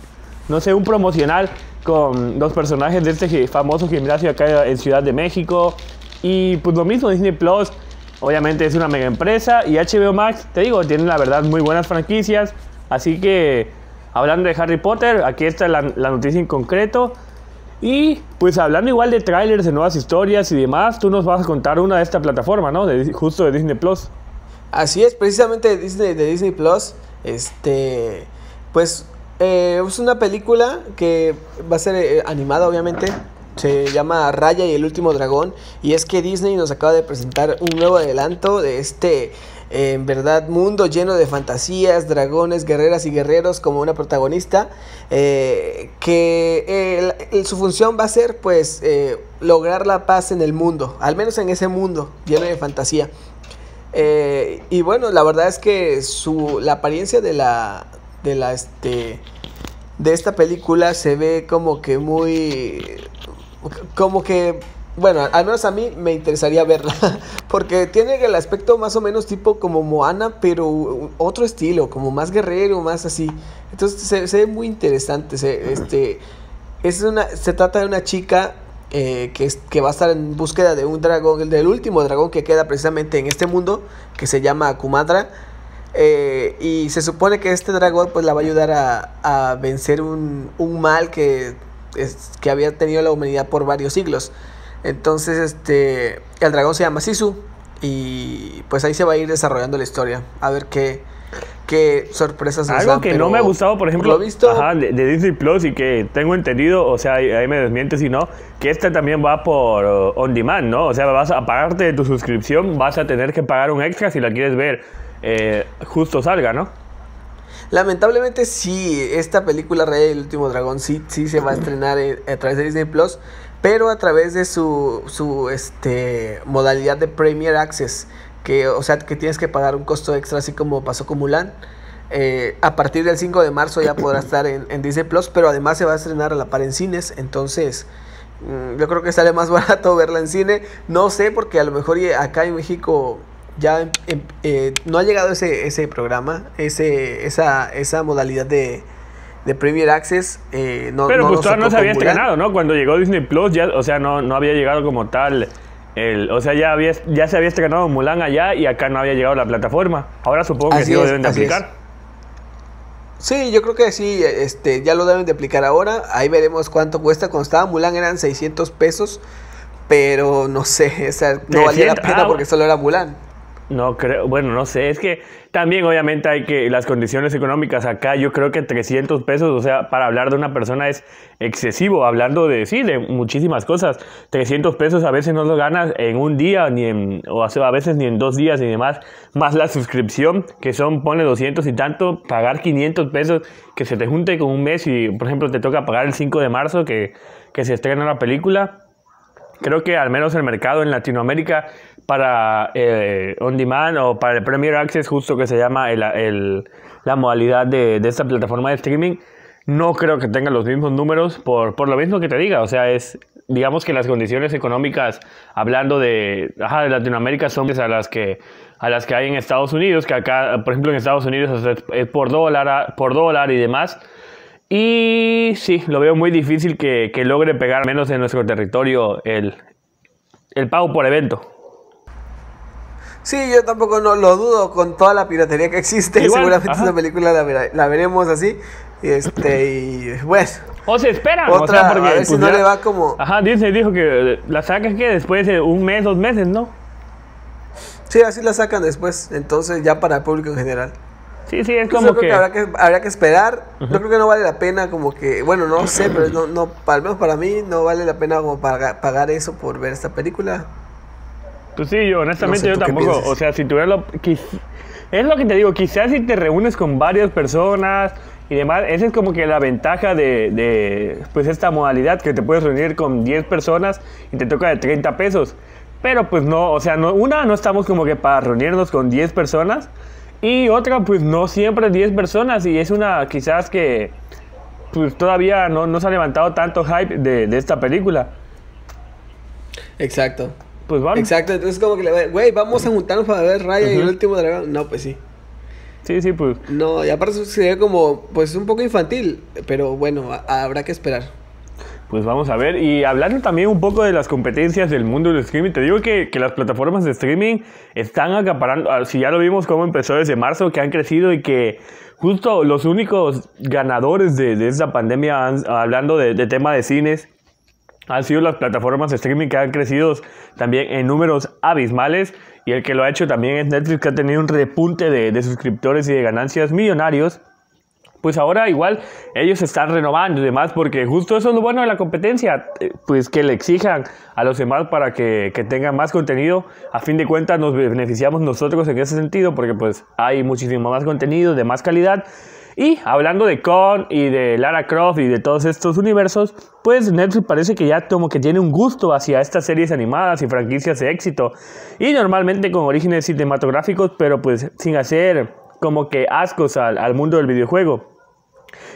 no sé, un promocional con dos personajes de este famoso gimnasio acá en Ciudad de México. Y pues lo mismo, Disney Plus, obviamente es una mega empresa. Y HBO Max, te digo, tiene la verdad muy buenas franquicias. Así que, hablando de Harry Potter, aquí está la, noticia en concreto. Y pues hablando igual de trailers, de nuevas historias y demás, tú nos vas a contar una de esta plataforma, ¿no? De, justo de Disney Plus. Así es, precisamente de Disney, de Disney Plus. Este, pues eh, es una película que va a ser eh, animada, obviamente. Se llama Raya y el último dragón. Y es que Disney nos acaba de presentar un nuevo adelanto de este en verdad mundo lleno de fantasías, dragones, guerreras y guerreros como una protagonista, eh, que su función va a ser pues eh, lograr la paz en el mundo, al menos en ese mundo lleno de fantasía. Eh, y bueno, la verdad es que su, la apariencia de la, de la, este, de esta película se ve como que muy, como que bueno, al menos a mí me interesaría verla, porque tiene el aspecto más o menos tipo como Moana, pero otro estilo, como más guerrero, más así. Entonces se, ve muy interesante. Se, este, es una, se trata de una chica eh, que, que va a estar en búsqueda de un dragón, del último dragón que queda precisamente en este mundo, que se llama Kumadra. Eh, y se supone que este dragón pues la va a ayudar a, a vencer un, un mal que, es, que había tenido la humanidad por varios siglos. Entonces, este, el dragón se llama Sisu y pues ahí se va a ir desarrollando la historia. A ver qué, qué sorpresas nos Algo que no me ha gustado, por ejemplo, visto? de, Disney Plus y que tengo entendido, o sea, ahí, me desmiente si no, que este también va por uh, on demand, ¿no? O sea, vas a pagarte de tu suscripción, vas a tener que pagar un extra si la quieres ver eh, justo salga, ¿no? Lamentablemente sí, esta película Rey el último dragón sí, sí se va a estrenar a través de Disney Plus, pero a través de su, su este, modalidad de Premier Access, que, o sea, que tienes que pagar un costo extra, así como pasó con Mulan. Eh, a partir del 5 de marzo ya podrá estar en, en, Disney Plus, pero además se va a estrenar a la par en cines, entonces mm, yo creo que sale más barato verla en cine. No sé, porque a lo mejor acá en México ya em, em, eh, no ha llegado ese, ese programa, ese, esa, esa modalidad de, de Premier Access. Eh, no, Pero pues todavía no se había estrenado, ¿no? Cuando llegó Disney Plus, ya, o sea, no, no había llegado como tal. El, o sea, ya, había, ya se había estrenado Mulan allá y acá no había llegado la plataforma. Ahora supongo que sí lo deben de aplicar. Sí, yo creo que sí, este, ya lo deben de aplicar ahora. Ahí veremos cuánto cuesta. Cuando estaba Mulan eran 600 pesos, pero no sé, o sea, no valía la pena ah, porque solo era Mulan. No creo, bueno, no sé, es que también obviamente hay que las condiciones económicas acá, yo creo que 300 pesos, o sea, para hablar de una persona es excesivo, hablando de, sí, de muchísimas cosas. 300 pesos a veces no lo ganas en un día, ni en, o a veces ni en dos días ni demás, más la suscripción, que son, pone 200 y tanto, pagar 500 pesos, que se te junte con un mes y, por ejemplo, te toca pagar el 5 de marzo que, que se estrena la película creo que al menos el mercado en Latinoamérica para eh, On Demand o para el Premier Access, justo que se llama el, la modalidad de, de, esta plataforma de streaming, no creo que tenga los mismos números por, por lo mismo que te diga. O sea, es digamos que las condiciones económicas, hablando de, ajá, de Latinoamérica, son a las que a las que hay en Estados Unidos, que acá, por ejemplo, en Estados Unidos es por dólar, por dólar y demás. Y sí, lo veo muy difícil que, logre pegar menos en nuestro territorio el, pago por evento. Sí, yo tampoco no lo dudo con toda la piratería que existe. Seguramente esta película la, veremos así. Este, y bueno. O se espera. o sea, porque, a ver si pues no le va como. Ajá, Disney dijo que la sacan que después de un mes, dos meses, ¿no? Sí, así la sacan después. Entonces, ya para el público en general. Sí, sí, es como que... habrá que... Habrá que esperar. Yo creo que no vale la pena como que... Bueno, no sé, pero no, no, al menos para mí no vale la pena como pagar, pagar eso por ver esta película. Pues sí, yo honestamente yo tampoco. O sea, si tuviera lo... Es lo que te digo, quizás si te reúnes con varias personas y demás, esa es como que la ventaja de, de pues esta modalidad, que te puedes reunir con 10 personas y te toca de 30 pesos. Pero pues no, o sea, no, una, no estamos como que para reunirnos con 10 personas. Y otra, pues no siempre 10 personas y es una quizás que pues todavía no, no se ha levantado tanto hype de, de esta película. Exacto. Pues vamos. Exacto, entonces como que, güey, vamos a juntarnos para ver Raya y el último dragón. No, pues sí. Sí, sí, pues. No, y aparte sería como, pues un poco infantil, pero bueno, habrá que esperar. Pues vamos a ver. Y hablando también un poco de las competencias del mundo del streaming, te digo que, que, las plataformas de streaming están acaparando, ah, si ya lo vimos cómo empezó desde marzo, que han crecido y que justo los únicos ganadores de, de esta pandemia, hablando de, de, tema de cines, han sido las plataformas de streaming que han crecido también en números abismales. Y el que lo ha hecho también es Netflix, que ha tenido un repunte de, de suscriptores y de ganancias millonarios. pues ahora igual ellos están renovando y demás, porque justo eso es lo bueno de la competencia, eh, pues que le exijan a los demás para que, que, tengan más contenido. A fin de cuentas nos beneficiamos nosotros en ese sentido, porque pues hay muchísimo más contenido de más calidad. Y hablando de Con y de Lara Croft y de todos estos universos, pues Netflix parece que ya como que tiene un gusto hacia estas series animadas y franquicias de éxito. Y normalmente con orígenes cinematográficos, pero pues sin hacer como que ascos al, al mundo del videojuego.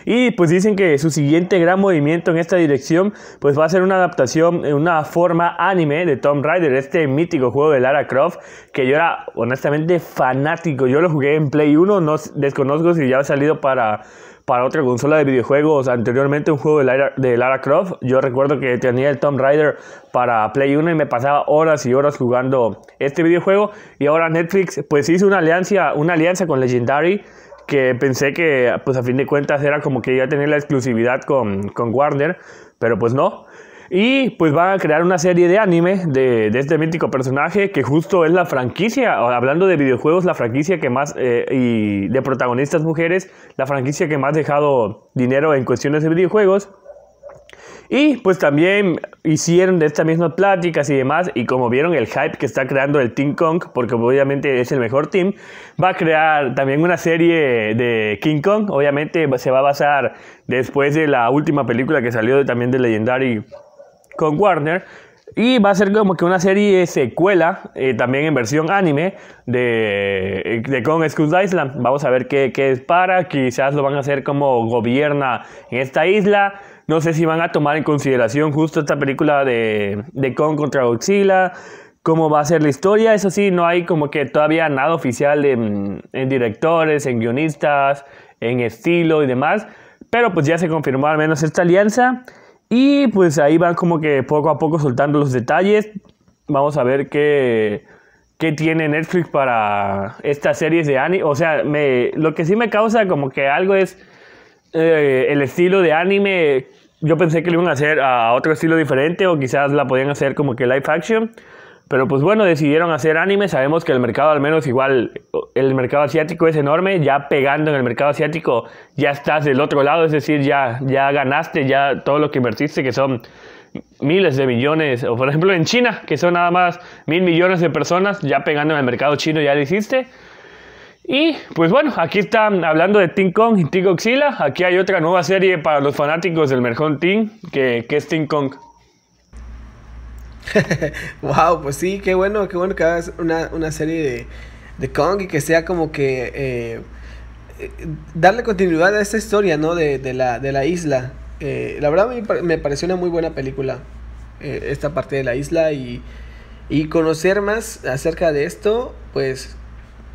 Y pues dicen que su siguiente gran movimiento en esta dirección pues va a ser una adaptación en una forma anime de Tomb Raider, este mítico juego de Lara Croft que yo era honestamente fanático. Yo lo jugué en Play 1, no desconozco si ya ha salido para para otra consola de videojuegos anteriormente un juego de Lara, de Lara, Croft. Yo recuerdo que tenía el Tomb Raider para Play 1 y me pasaba horas y horas jugando este videojuego. Y ahora Netflix pues hizo una alianza, una alianza con Legendary que pensé que pues a fin de cuentas era como que iba a tener la exclusividad con, con Warner, pero pues no. Y pues van a crear una serie de anime de, de, este mítico personaje que justo es la franquicia, hablando de videojuegos, la franquicia que más, eh, y de protagonistas mujeres, la franquicia que más ha dejado dinero en cuestiones de videojuegos. Y pues también hicieron de estas mismas pláticas y demás, y como vieron el hype que está creando el Team Kong, porque obviamente es el mejor team, va a crear también una serie de King Kong, obviamente se va a basar después de la última película que salió también de Legendary con Warner, y va a ser como que una serie secuela, eh, también en versión anime, de, de Kong Skull Island. Vamos a ver qué, qué es para, quizás lo van a hacer como gobierna en esta isla. No sé si van a tomar en consideración justo esta película de, de Kong contra Godzilla, cómo va a ser la historia. Eso sí, no hay como que todavía nada oficial en, en directores, en guionistas, en estilo y demás. Pero pues ya se confirmó al menos esta alianza. Y pues ahí van como que poco a poco soltando los detalles. Vamos a ver qué, qué tiene Netflix para estas series de anime. O sea, me, lo que sí me causa como que algo es eh, el estilo de anime, yo pensé que lo iban a hacer a otro estilo diferente o quizás la podían hacer como que live action. Pero pues bueno, decidieron hacer anime. Sabemos que el mercado, al menos igual, el mercado asiático es enorme. Ya pegando en el mercado asiático, ya estás del otro lado. Es decir, ya, ya ganaste ya todo lo que invertiste, que son miles de millones. O por ejemplo en China, que son nada más mil millones de personas, ya pegando en el mercado chino, ya lo hiciste. Y pues bueno, aquí están hablando de Team Kong y Team Godzilla. Aquí hay otra nueva serie para los fanáticos del Merjón Team, que, que es Team Kong. wow, pues sí, qué bueno, qué bueno que hagas una, una serie de, de, Kong y que sea como que eh, darle continuidad a esta historia, ¿no? De, de, la, de la isla. Eh, la verdad me, me, pareció una muy buena película, eh, esta parte de la isla y, y conocer más acerca de esto, pues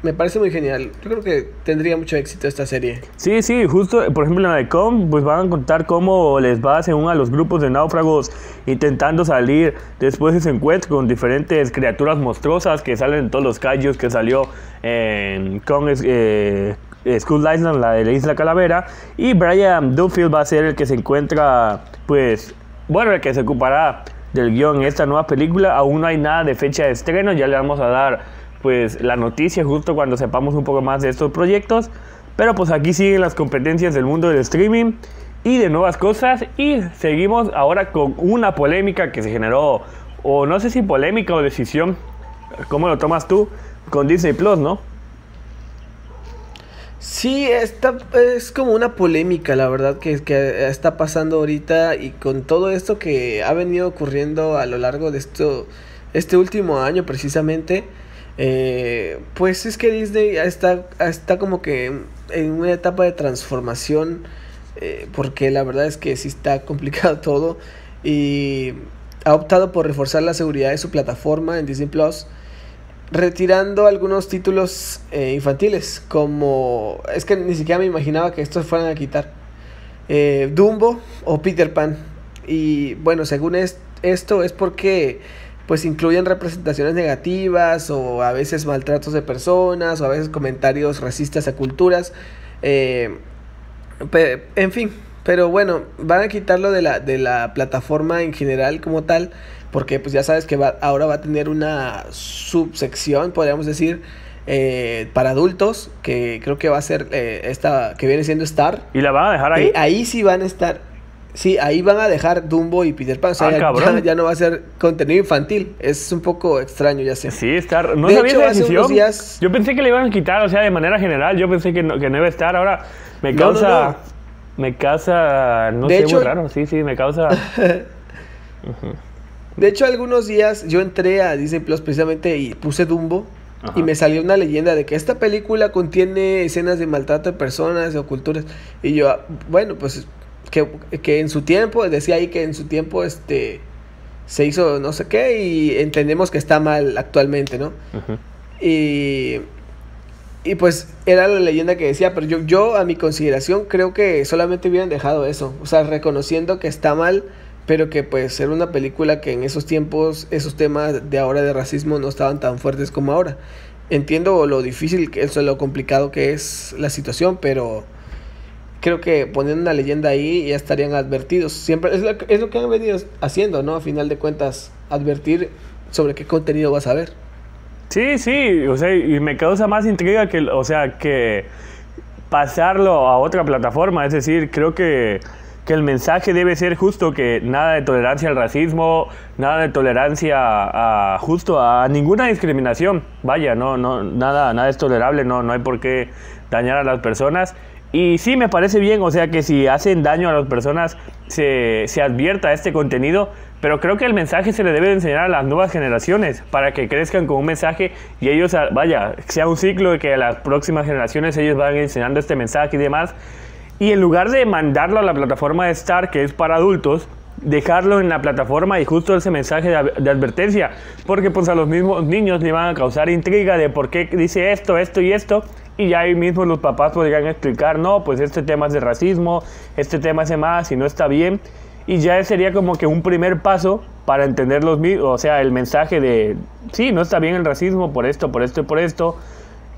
me parece muy genial. Yo creo que tendría mucho éxito esta serie. Sí, sí, justo, por ejemplo, en la de Com, pues van a contar cómo les va según a los grupos de náufragos intentando salir después de ese encuentro con diferentes criaturas monstruosas que salen en todos los callos que salió en Kong eh, School Island, la de la Isla Calavera. Y Brian Duffield va a ser el que se encuentra, pues, bueno, el que se ocupará del guion en esta nueva película. Aún no hay nada de fecha de estreno, ya le vamos a dar pues la noticia justo cuando sepamos un poco más de estos proyectos. Pero pues aquí siguen las competencias del mundo del streaming y de nuevas cosas y seguimos ahora con una polémica que se generó o no sé si polémica o decisión, ¿cómo lo tomas tú? Con Disney Plus, ¿no? Sí, está, es como una polémica, la verdad, que, que está pasando ahorita y con todo esto que ha venido ocurriendo a lo largo de esto, este último año precisamente. Eh, pues es que Disney está, está como que en una etapa de transformación, eh, porque la verdad es que sí está complicado todo, y ha optado por reforzar la seguridad de su plataforma en Disney Plus, retirando algunos títulos eh, infantiles, como es que ni siquiera me imaginaba que estos fueran a quitar. Eh, Dumbo o Peter Pan. Y bueno, según esto es porque pues incluyen representaciones negativas o a veces maltratos de personas o a veces comentarios racistas a culturas. Eh, en fin, pero bueno, van a quitarlo de la, de la plataforma en general como tal, porque pues ya sabes que va, ahora va a tener una subsección, podríamos decir, eh, para adultos, que creo que va a ser eh, esta, que viene siendo Star. ¿Y la van a dejar ahí? Eh, ahí sí van a estar. Sí, ahí van a dejar Dumbo y Peter Pan. O sea, Ah, ya- cabrón. ya, ya no va a ser contenido infantil. Es un poco extraño, ya sé. Sí, estar. No De sabía hecho, esa decisión. días- Yo pensé que le iban a quitar, o sea, de manera general. Yo pensé que no, que no iba a estar. Ahora me causa. no, no. Me causa. No De sé, hecho- muy raro. Sí, sí, me causa. De hecho, algunos días yo entré a Disney Plus precisamente y puse Dumbo. Ajá. Y me salió una leyenda de que esta película contiene escenas de maltrato de personas o culturas. Y yo, ah, bueno, pues que, que en su tiempo, decía ahí que en su tiempo este se hizo no sé qué y entendemos que está mal actualmente, ¿no? Y, y pues era la leyenda que decía, pero yo, yo a mi consideración creo que solamente hubieran dejado eso, o sea, reconociendo que está mal, pero que pues era una película que en esos tiempos, esos temas de ahora de racismo no estaban tan fuertes como ahora. Entiendo lo difícil, que eso, lo complicado que es la situación, pero creo que poniendo una leyenda ahí ya estarían advertidos. Siempre es lo, es lo que han venido haciendo, ¿no? A final de cuentas, advertir sobre qué contenido vas a ver. Sí, sí, o sea, y me causa más intriga que, o sea, que pasarlo a otra plataforma. Es decir, creo que, que el mensaje debe ser justo que nada de tolerancia al racismo, nada de tolerancia a, justo a ninguna discriminación. Vaya, no, no, nada, nada es tolerable, no, no hay por qué dañar a las personas. Y sí, me parece bien, o sea, que si hacen daño a las personas, se, se advierta este contenido, pero creo que el mensaje se le debe de enseñar a las nuevas generaciones para que crezcan con un mensaje y ellos, ah, vaya, sea un ciclo de que a las próximas generaciones ellos van enseñando este mensaje y demás. Y en lugar de mandarlo a la plataforma de Star, que es para adultos, dejarlo en la plataforma y justo ese mensaje de advertencia, porque pues a los mismos niños le van a causar intriga de por qué dice esto, esto y esto, y ya ahí mismo los papás podrían explicar, no, pues este tema es de racismo, este tema es de más y no está bien, y ya sería como que un primer paso para entender los o sea, el mensaje de, sí, no está bien el racismo por esto, por esto y por esto,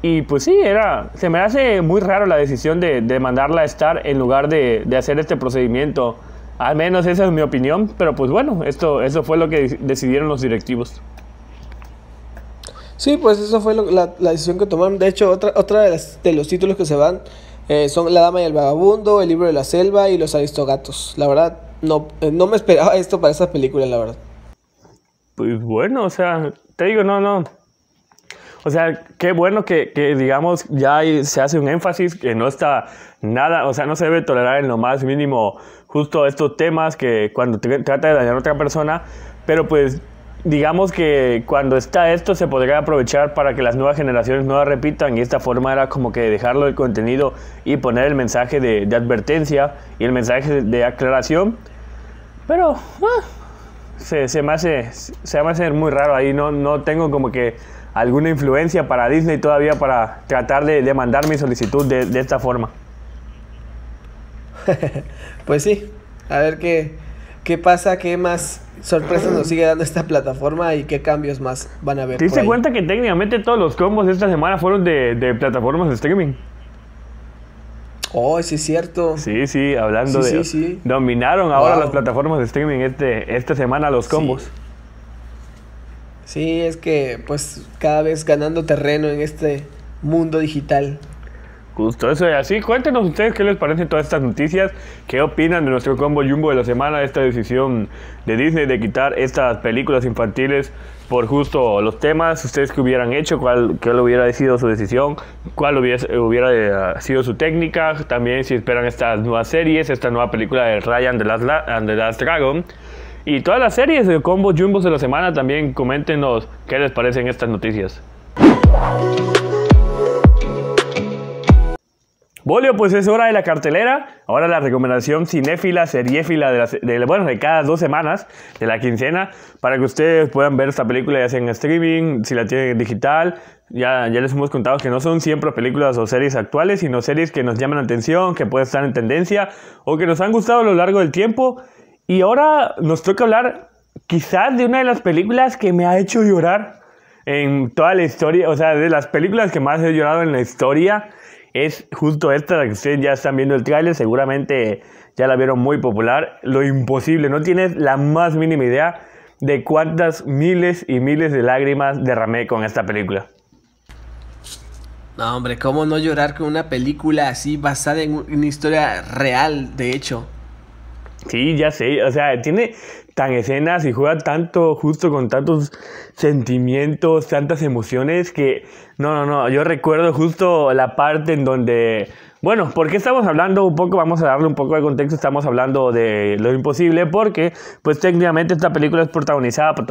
y pues sí, era, se me hace muy raro la decisión de, de mandarla a estar en lugar de, de hacer este procedimiento. Al menos esa es mi opinión, pero pues bueno, esto, eso fue lo que decidieron los directivos. Sí, pues eso fue lo- la, la decisión que tomaron. De hecho, otra, otra de, las- de los títulos que se van eh, son La Dama y el Vagabundo, El Libro de la Selva y Los Aristogatos. La verdad, no, eh, no me esperaba esto para esa película, la verdad. Pues bueno, o sea, te digo, no, no. O sea, qué bueno que, que, digamos, ya hay- se hace un énfasis que no está nada, o sea, no se debe tolerar en lo más mínimo justo estos temas que cuando te- trata de dañar a otra persona, pero pues digamos que cuando está esto se podría aprovechar para que las nuevas generaciones no la repitan y esta forma era como que dejarlo el contenido y poner el mensaje de, advertencia y el mensaje de, aclaración, pero ah, se, se me hace, se hace muy raro ahí. No, no tengo como que alguna influencia para Disney todavía para tratar de, mandar mi solicitud de esta forma. Pues sí, a ver qué, qué pasa, qué más sorpresas nos sigue dando esta plataforma y qué cambios más van a haber. ¿Te diste cuenta que técnicamente todos los combos de esta semana fueron de, de plataformas de streaming? Oh, sí es cierto. Sí, sí, hablando Sí, de... sí, sí. Dominaron ahora Wow. las plataformas de streaming este, esta semana los combos. Sí, es que pues cada vez ganando terreno en este mundo digital. Justo eso es así. Cuéntenos ustedes qué les parecen todas estas noticias, qué opinan de nuestro combo Jumbo de la semana, esta decisión de Disney de quitar estas películas infantiles por justo los temas, ustedes qué hubieran hecho, cuál, qué hubiera sido su decisión, cuál hubiera, hubiera eh, sido su técnica, también si esperan estas nuevas series, esta nueva película de Ryan the Last, La- and the Last Dragon. Y todas las series de combo Jumbos de la semana también coméntenos qué les parecen estas noticias. Bolio, pues es hora de la cartelera. Ahora la recomendación cinéfila, seriéfila de, de, bueno, de cada dos semanas, de la quincena, para que ustedes puedan ver esta película ya sea en streaming, si la tienen en digital. Ya, ya les hemos contado que no son siempre películas o series actuales, sino series que nos llaman la atención, que pueden estar en tendencia o que nos han gustado a lo largo del tiempo. Y ahora nos toca hablar quizás de una de las películas que me ha hecho llorar en toda la historia, o sea, de las películas que más he llorado en la historia, es justo esta, la que ustedes ya están viendo el tráiler, seguramente ya la vieron muy popular, Lo Imposible, no tienes la más mínima idea de cuántas miles y miles de lágrimas derramé con esta película. No, hombre, ¿cómo no llorar con una película así basada en una historia real, de hecho? Sí, ya sé, o sea, tiene tan escenas y juega tanto justo con tantos sentimientos, tantas emociones que no, no, no, yo recuerdo justo la parte en donde, bueno, ¿por qué estamos hablando un poco? Vamos a darle un poco de contexto, estamos hablando de lo imposible porque pues técnicamente esta película es protagonizada por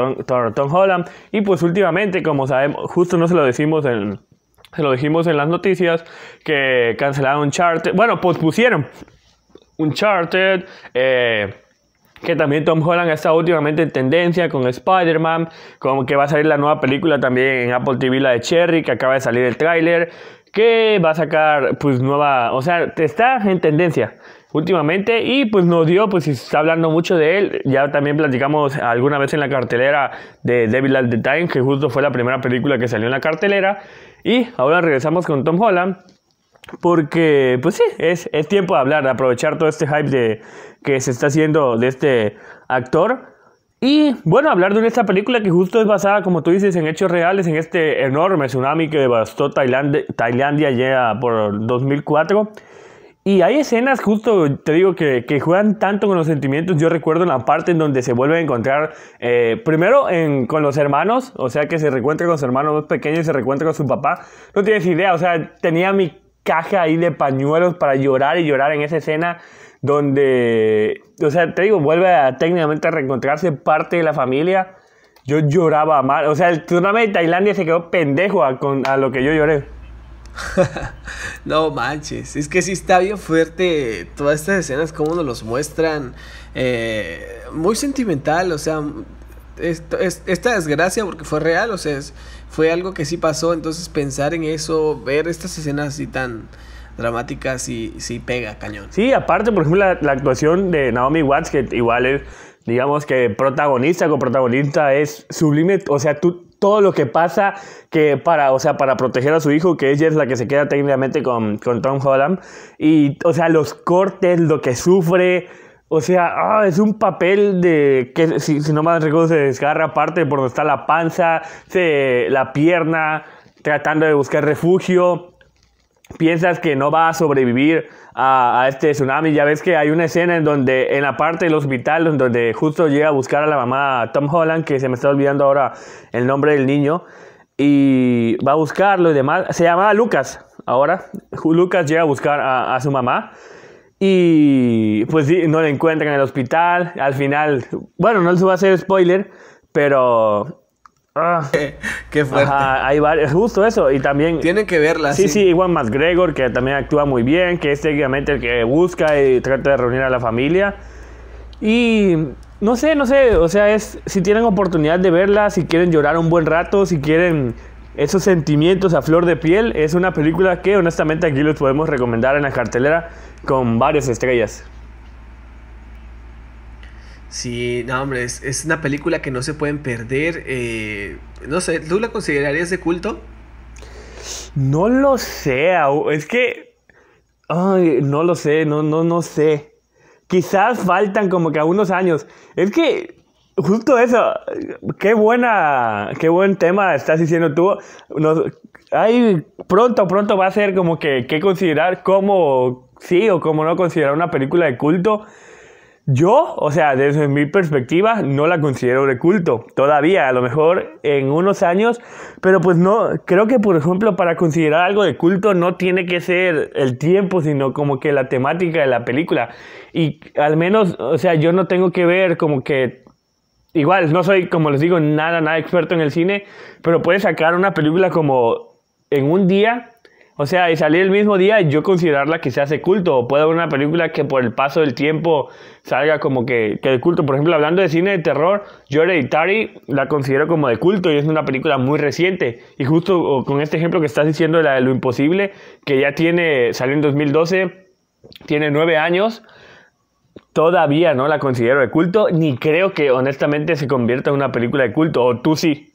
Tom, Holland y pues últimamente, como sabemos, justo no se lo decimos en... Se lo dijimos en las noticias que cancelaron Charter, bueno, pospusieron Uncharted, eh, que también Tom Holland ha estado últimamente en tendencia con Spider-Man, como que va a salir la nueva película también en Apple TV, la de Cherry, que acaba de salir el tráiler, que va a sacar pues nueva, o sea, está en tendencia últimamente y pues nos dio, pues se está hablando mucho de él, ya también platicamos alguna vez en la cartelera de Devil at the Time, que justo fue la primera película que salió en la cartelera, y ahora regresamos con Tom Holland, porque, pues sí, es, es tiempo de hablar, de aprovechar todo este hype de, que se está haciendo de este actor. Y bueno, hablar de esta película que justo es basada, como tú dices, en hechos reales, en este enorme tsunami que devastó Tailandia, Tailandia ya por 2004. Y hay escenas, justo te digo, que, que, juegan tanto con los sentimientos. Yo recuerdo la parte en donde se vuelve a encontrar, eh, primero en, con los hermanos, o sea, que se reencuentra con su hermano más pequeño y se reencuentra con su papá. No tienes idea, o sea, tenía mi caja ahí de pañuelos para llorar y llorar en esa escena donde, o sea, te digo, vuelve a técnicamente a reencontrarse parte de la familia. Yo lloraba mal, o sea, el tsunami de Tailandia se quedó pendejo a, con, a lo que yo lloré. no manches, es que sí está bien fuerte todas estas escenas, como nos los muestran. Eh, muy sentimental, o sea, esta desgracia, porque fue real, o sea, fue algo que sí pasó, entonces pensar en eso, ver estas escenas así tan dramáticas, sí, sí pega, cañón. Sí, aparte, por ejemplo, la, actuación de Naomi Watts, que igual es, digamos que protagonista, protagonista es sublime, o sea, todo lo que pasa que para, o sea, para proteger a su hijo, que ella es la que se queda técnicamente con, con Tom Holland, y, o sea, los cortes, lo que sufre, o sea, ah, es un papel de que si, no mal recuerdo se desgarra aparte por donde está la panza, se, la pierna, tratando de buscar refugio. Piensas que no va a sobrevivir a, este tsunami. Ya ves que hay una escena en donde, en la parte del hospital, donde justo llega a buscar a la mamá Tom Holland, que se me está olvidando ahora el nombre del niño, y va a buscarlo y demás. Se llamaba Lucas. Ahora, Lucas llega a buscar a su mamá y pues sí, no la encuentran en el hospital. Al final, bueno, no les voy a hacer spoiler, pero. Ah, qué fuerte. hay varios, justo eso. Y también. Tienen que verla. Sí, sí, igual McGregor, que también actúa muy bien, que es técnicamente el que busca y trata de reunir a la familia. Y no sé, no sé, o sea, es si tienen oportunidad de verla, si quieren llorar un buen rato, si quieren esos sentimientos a flor de piel, es una película que honestamente aquí les podemos recomendar en la cartelera con varias estrellas. Sí, no, hombre, es, una película que no se pueden perder. Eh, no sé, ¿tú la considerarías de culto? No lo sé, es que. Ay, no lo sé, no, no, no sé. Quizás faltan como que a unos años. Es que justo eso, qué buena, qué buen tema estás diciendo tú. Nos, pronto, pronto va a ser como que, que considerar como sí o como no considerar una película de culto. Yo, o sea, desde mi perspectiva, no la considero de culto. Todavía, a lo mejor en unos años. Pero pues no, creo que por ejemplo para considerar algo de culto no tiene que ser el tiempo, sino como que la temática de la película. Y al menos, o sea, yo no tengo que ver como que igual, no soy, como les digo, nada, nada experto en el cine, pero puedes sacar una película como en un día, o sea, y salir el mismo día y yo considerarla que se hace culto, o puede haber una película que por el paso del tiempo salga como que, que de culto. Por ejemplo, hablando de cine de terror, yo Hereditary la considero como de culto y es una película muy reciente. Y justo con este ejemplo que estás diciendo de la de lo imposible, que ya tiene, salió en 2012, tiene nueve años, todavía no la considero de culto, ni creo que honestamente se convierta en una película de culto, o tú sí.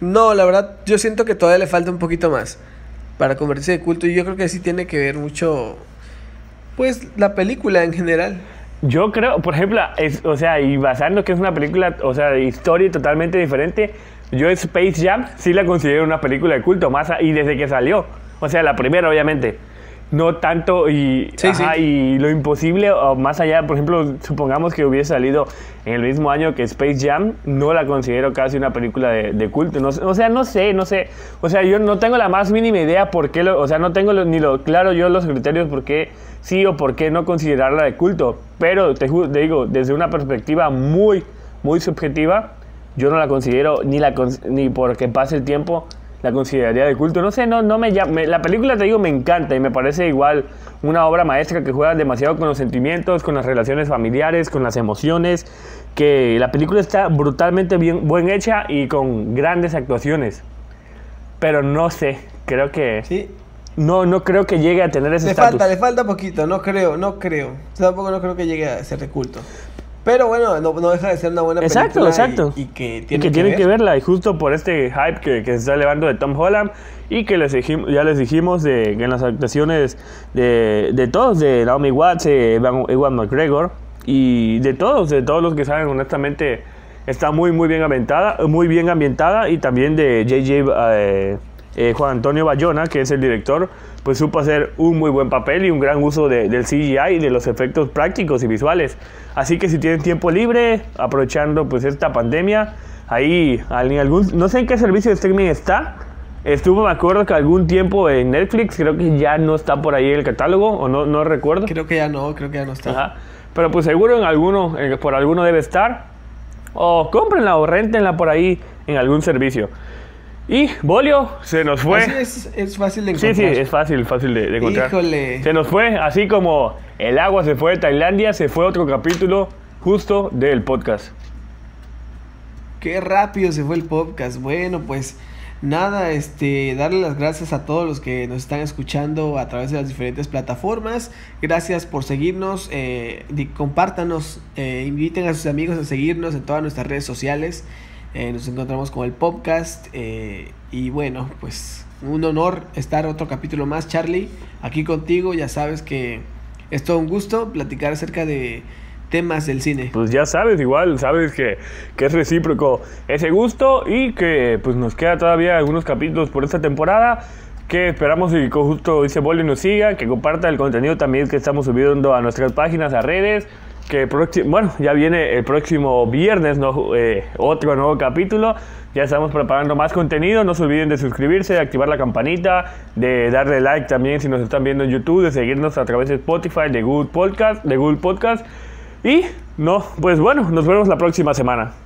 No, la verdad, yo siento que todavía le falta un poquito más para convertirse de culto y yo creo que sí tiene que ver mucho, pues, la película en general. Yo creo, por ejemplo, o sea, y basando que es una película, o sea, de historia totalmente diferente, yo Space Jam sí la considero una película de culto, más a- y desde que salió. O sea, la primera, obviamente. No tanto y, Sí, ajá, sí. y lo imposible, o más allá, por ejemplo, supongamos que hubiese salido en el mismo año que Space Jam, no la considero casi una película de, de culto. No o sea, no sé, no sé. O sea, yo no tengo la más mínima idea por qué, lo, o sea, no tengo lo- ni lo claro yo los criterios por qué sí o por qué no considerarla de culto. Pero te, te digo, desde una perspectiva muy, muy subjetiva, yo no la considero ni, la, ni porque pase el tiempo la consideraría de culto. No sé, no, no me llama. me- la película, te digo, me encanta y me parece igual una obra maestra que juega demasiado con los sentimientos, con las relaciones familiares, con las emociones. Que la película está brutalmente bien, buen hecha y con grandes actuaciones. Pero no sé, creo que. Sí. No, no creo que llegue a tener ese Le estatus. falta, le falta poquito, no creo, no creo. Tampoco no creo que llegue a ser de culto. Pero bueno, no, no deja de ser una buena Exacto, película. exacto. Y, y que Y tienen que que, tienen ver. que verla y justo por este hype que, que se está elevando de Tom Holland y que les dijim- ya les dijimos de, que en las actuaciones de, de todos, de Naomi Watts, eh, Ewan McGregor y de todos, de todos los que saben honestamente está muy muy bien ambientada, muy bien ambientada y también de JJ eh, eh, Juan Antonio Bayona, que es el director, pues supo hacer un muy buen papel y un gran uso de- del CGI y de los efectos prácticos y visuales. Así que si tienen tiempo libre, aprovechando pues esta pandemia, ahí en algún, no sé en qué servicio de streaming está. Estuvo, me acuerdo que algún tiempo en Netflix, creo que ya no está por ahí el catálogo, o no, no recuerdo. Creo que ya no, creo que ya no está. Ajá. Pero pues seguro en alguno, por alguno debe estar. O cómprenla o rentenla por ahí en algún servicio. Y Bolio se nos fue. Así es, es fácil de Sí, encontrar. sí, es fácil, fácil de, de encontrar. Híjole. Se nos fue, así como el agua se fue de Tailandia, se fue otro capítulo justo del podcast. Qué rápido se fue el podcast. Bueno, pues nada, este, darle las gracias a todos los que nos están escuchando a través de las diferentes plataformas. Gracias por seguirnos, eh, compártanos, eh, inviten a sus amigos a seguirnos en todas nuestras redes sociales. Eh, nos encontramos con el podcast eh, y bueno, pues un honor estar otro capítulo más, Charlie, aquí contigo. Ya sabes que es todo un gusto platicar acerca de temas del cine. Pues ya sabes, igual sabes que, que es recíproco ese gusto y que pues nos queda todavía algunos capítulos por esta temporada que esperamos que justo dice Bolio nos siga, que comparta el contenido también que estamos subiendo a nuestras páginas, a redes, que bueno, ya viene el próximo viernes. Eh, otro nuevo capítulo, ya estamos preparando más contenido, no se olviden de suscribirse, de activar la campanita, de darle like también si nos están viendo en YouTube, de seguirnos a través de Spotify, de Google Podcast, de Google Podcast y no, pues bueno, nos vemos la próxima semana.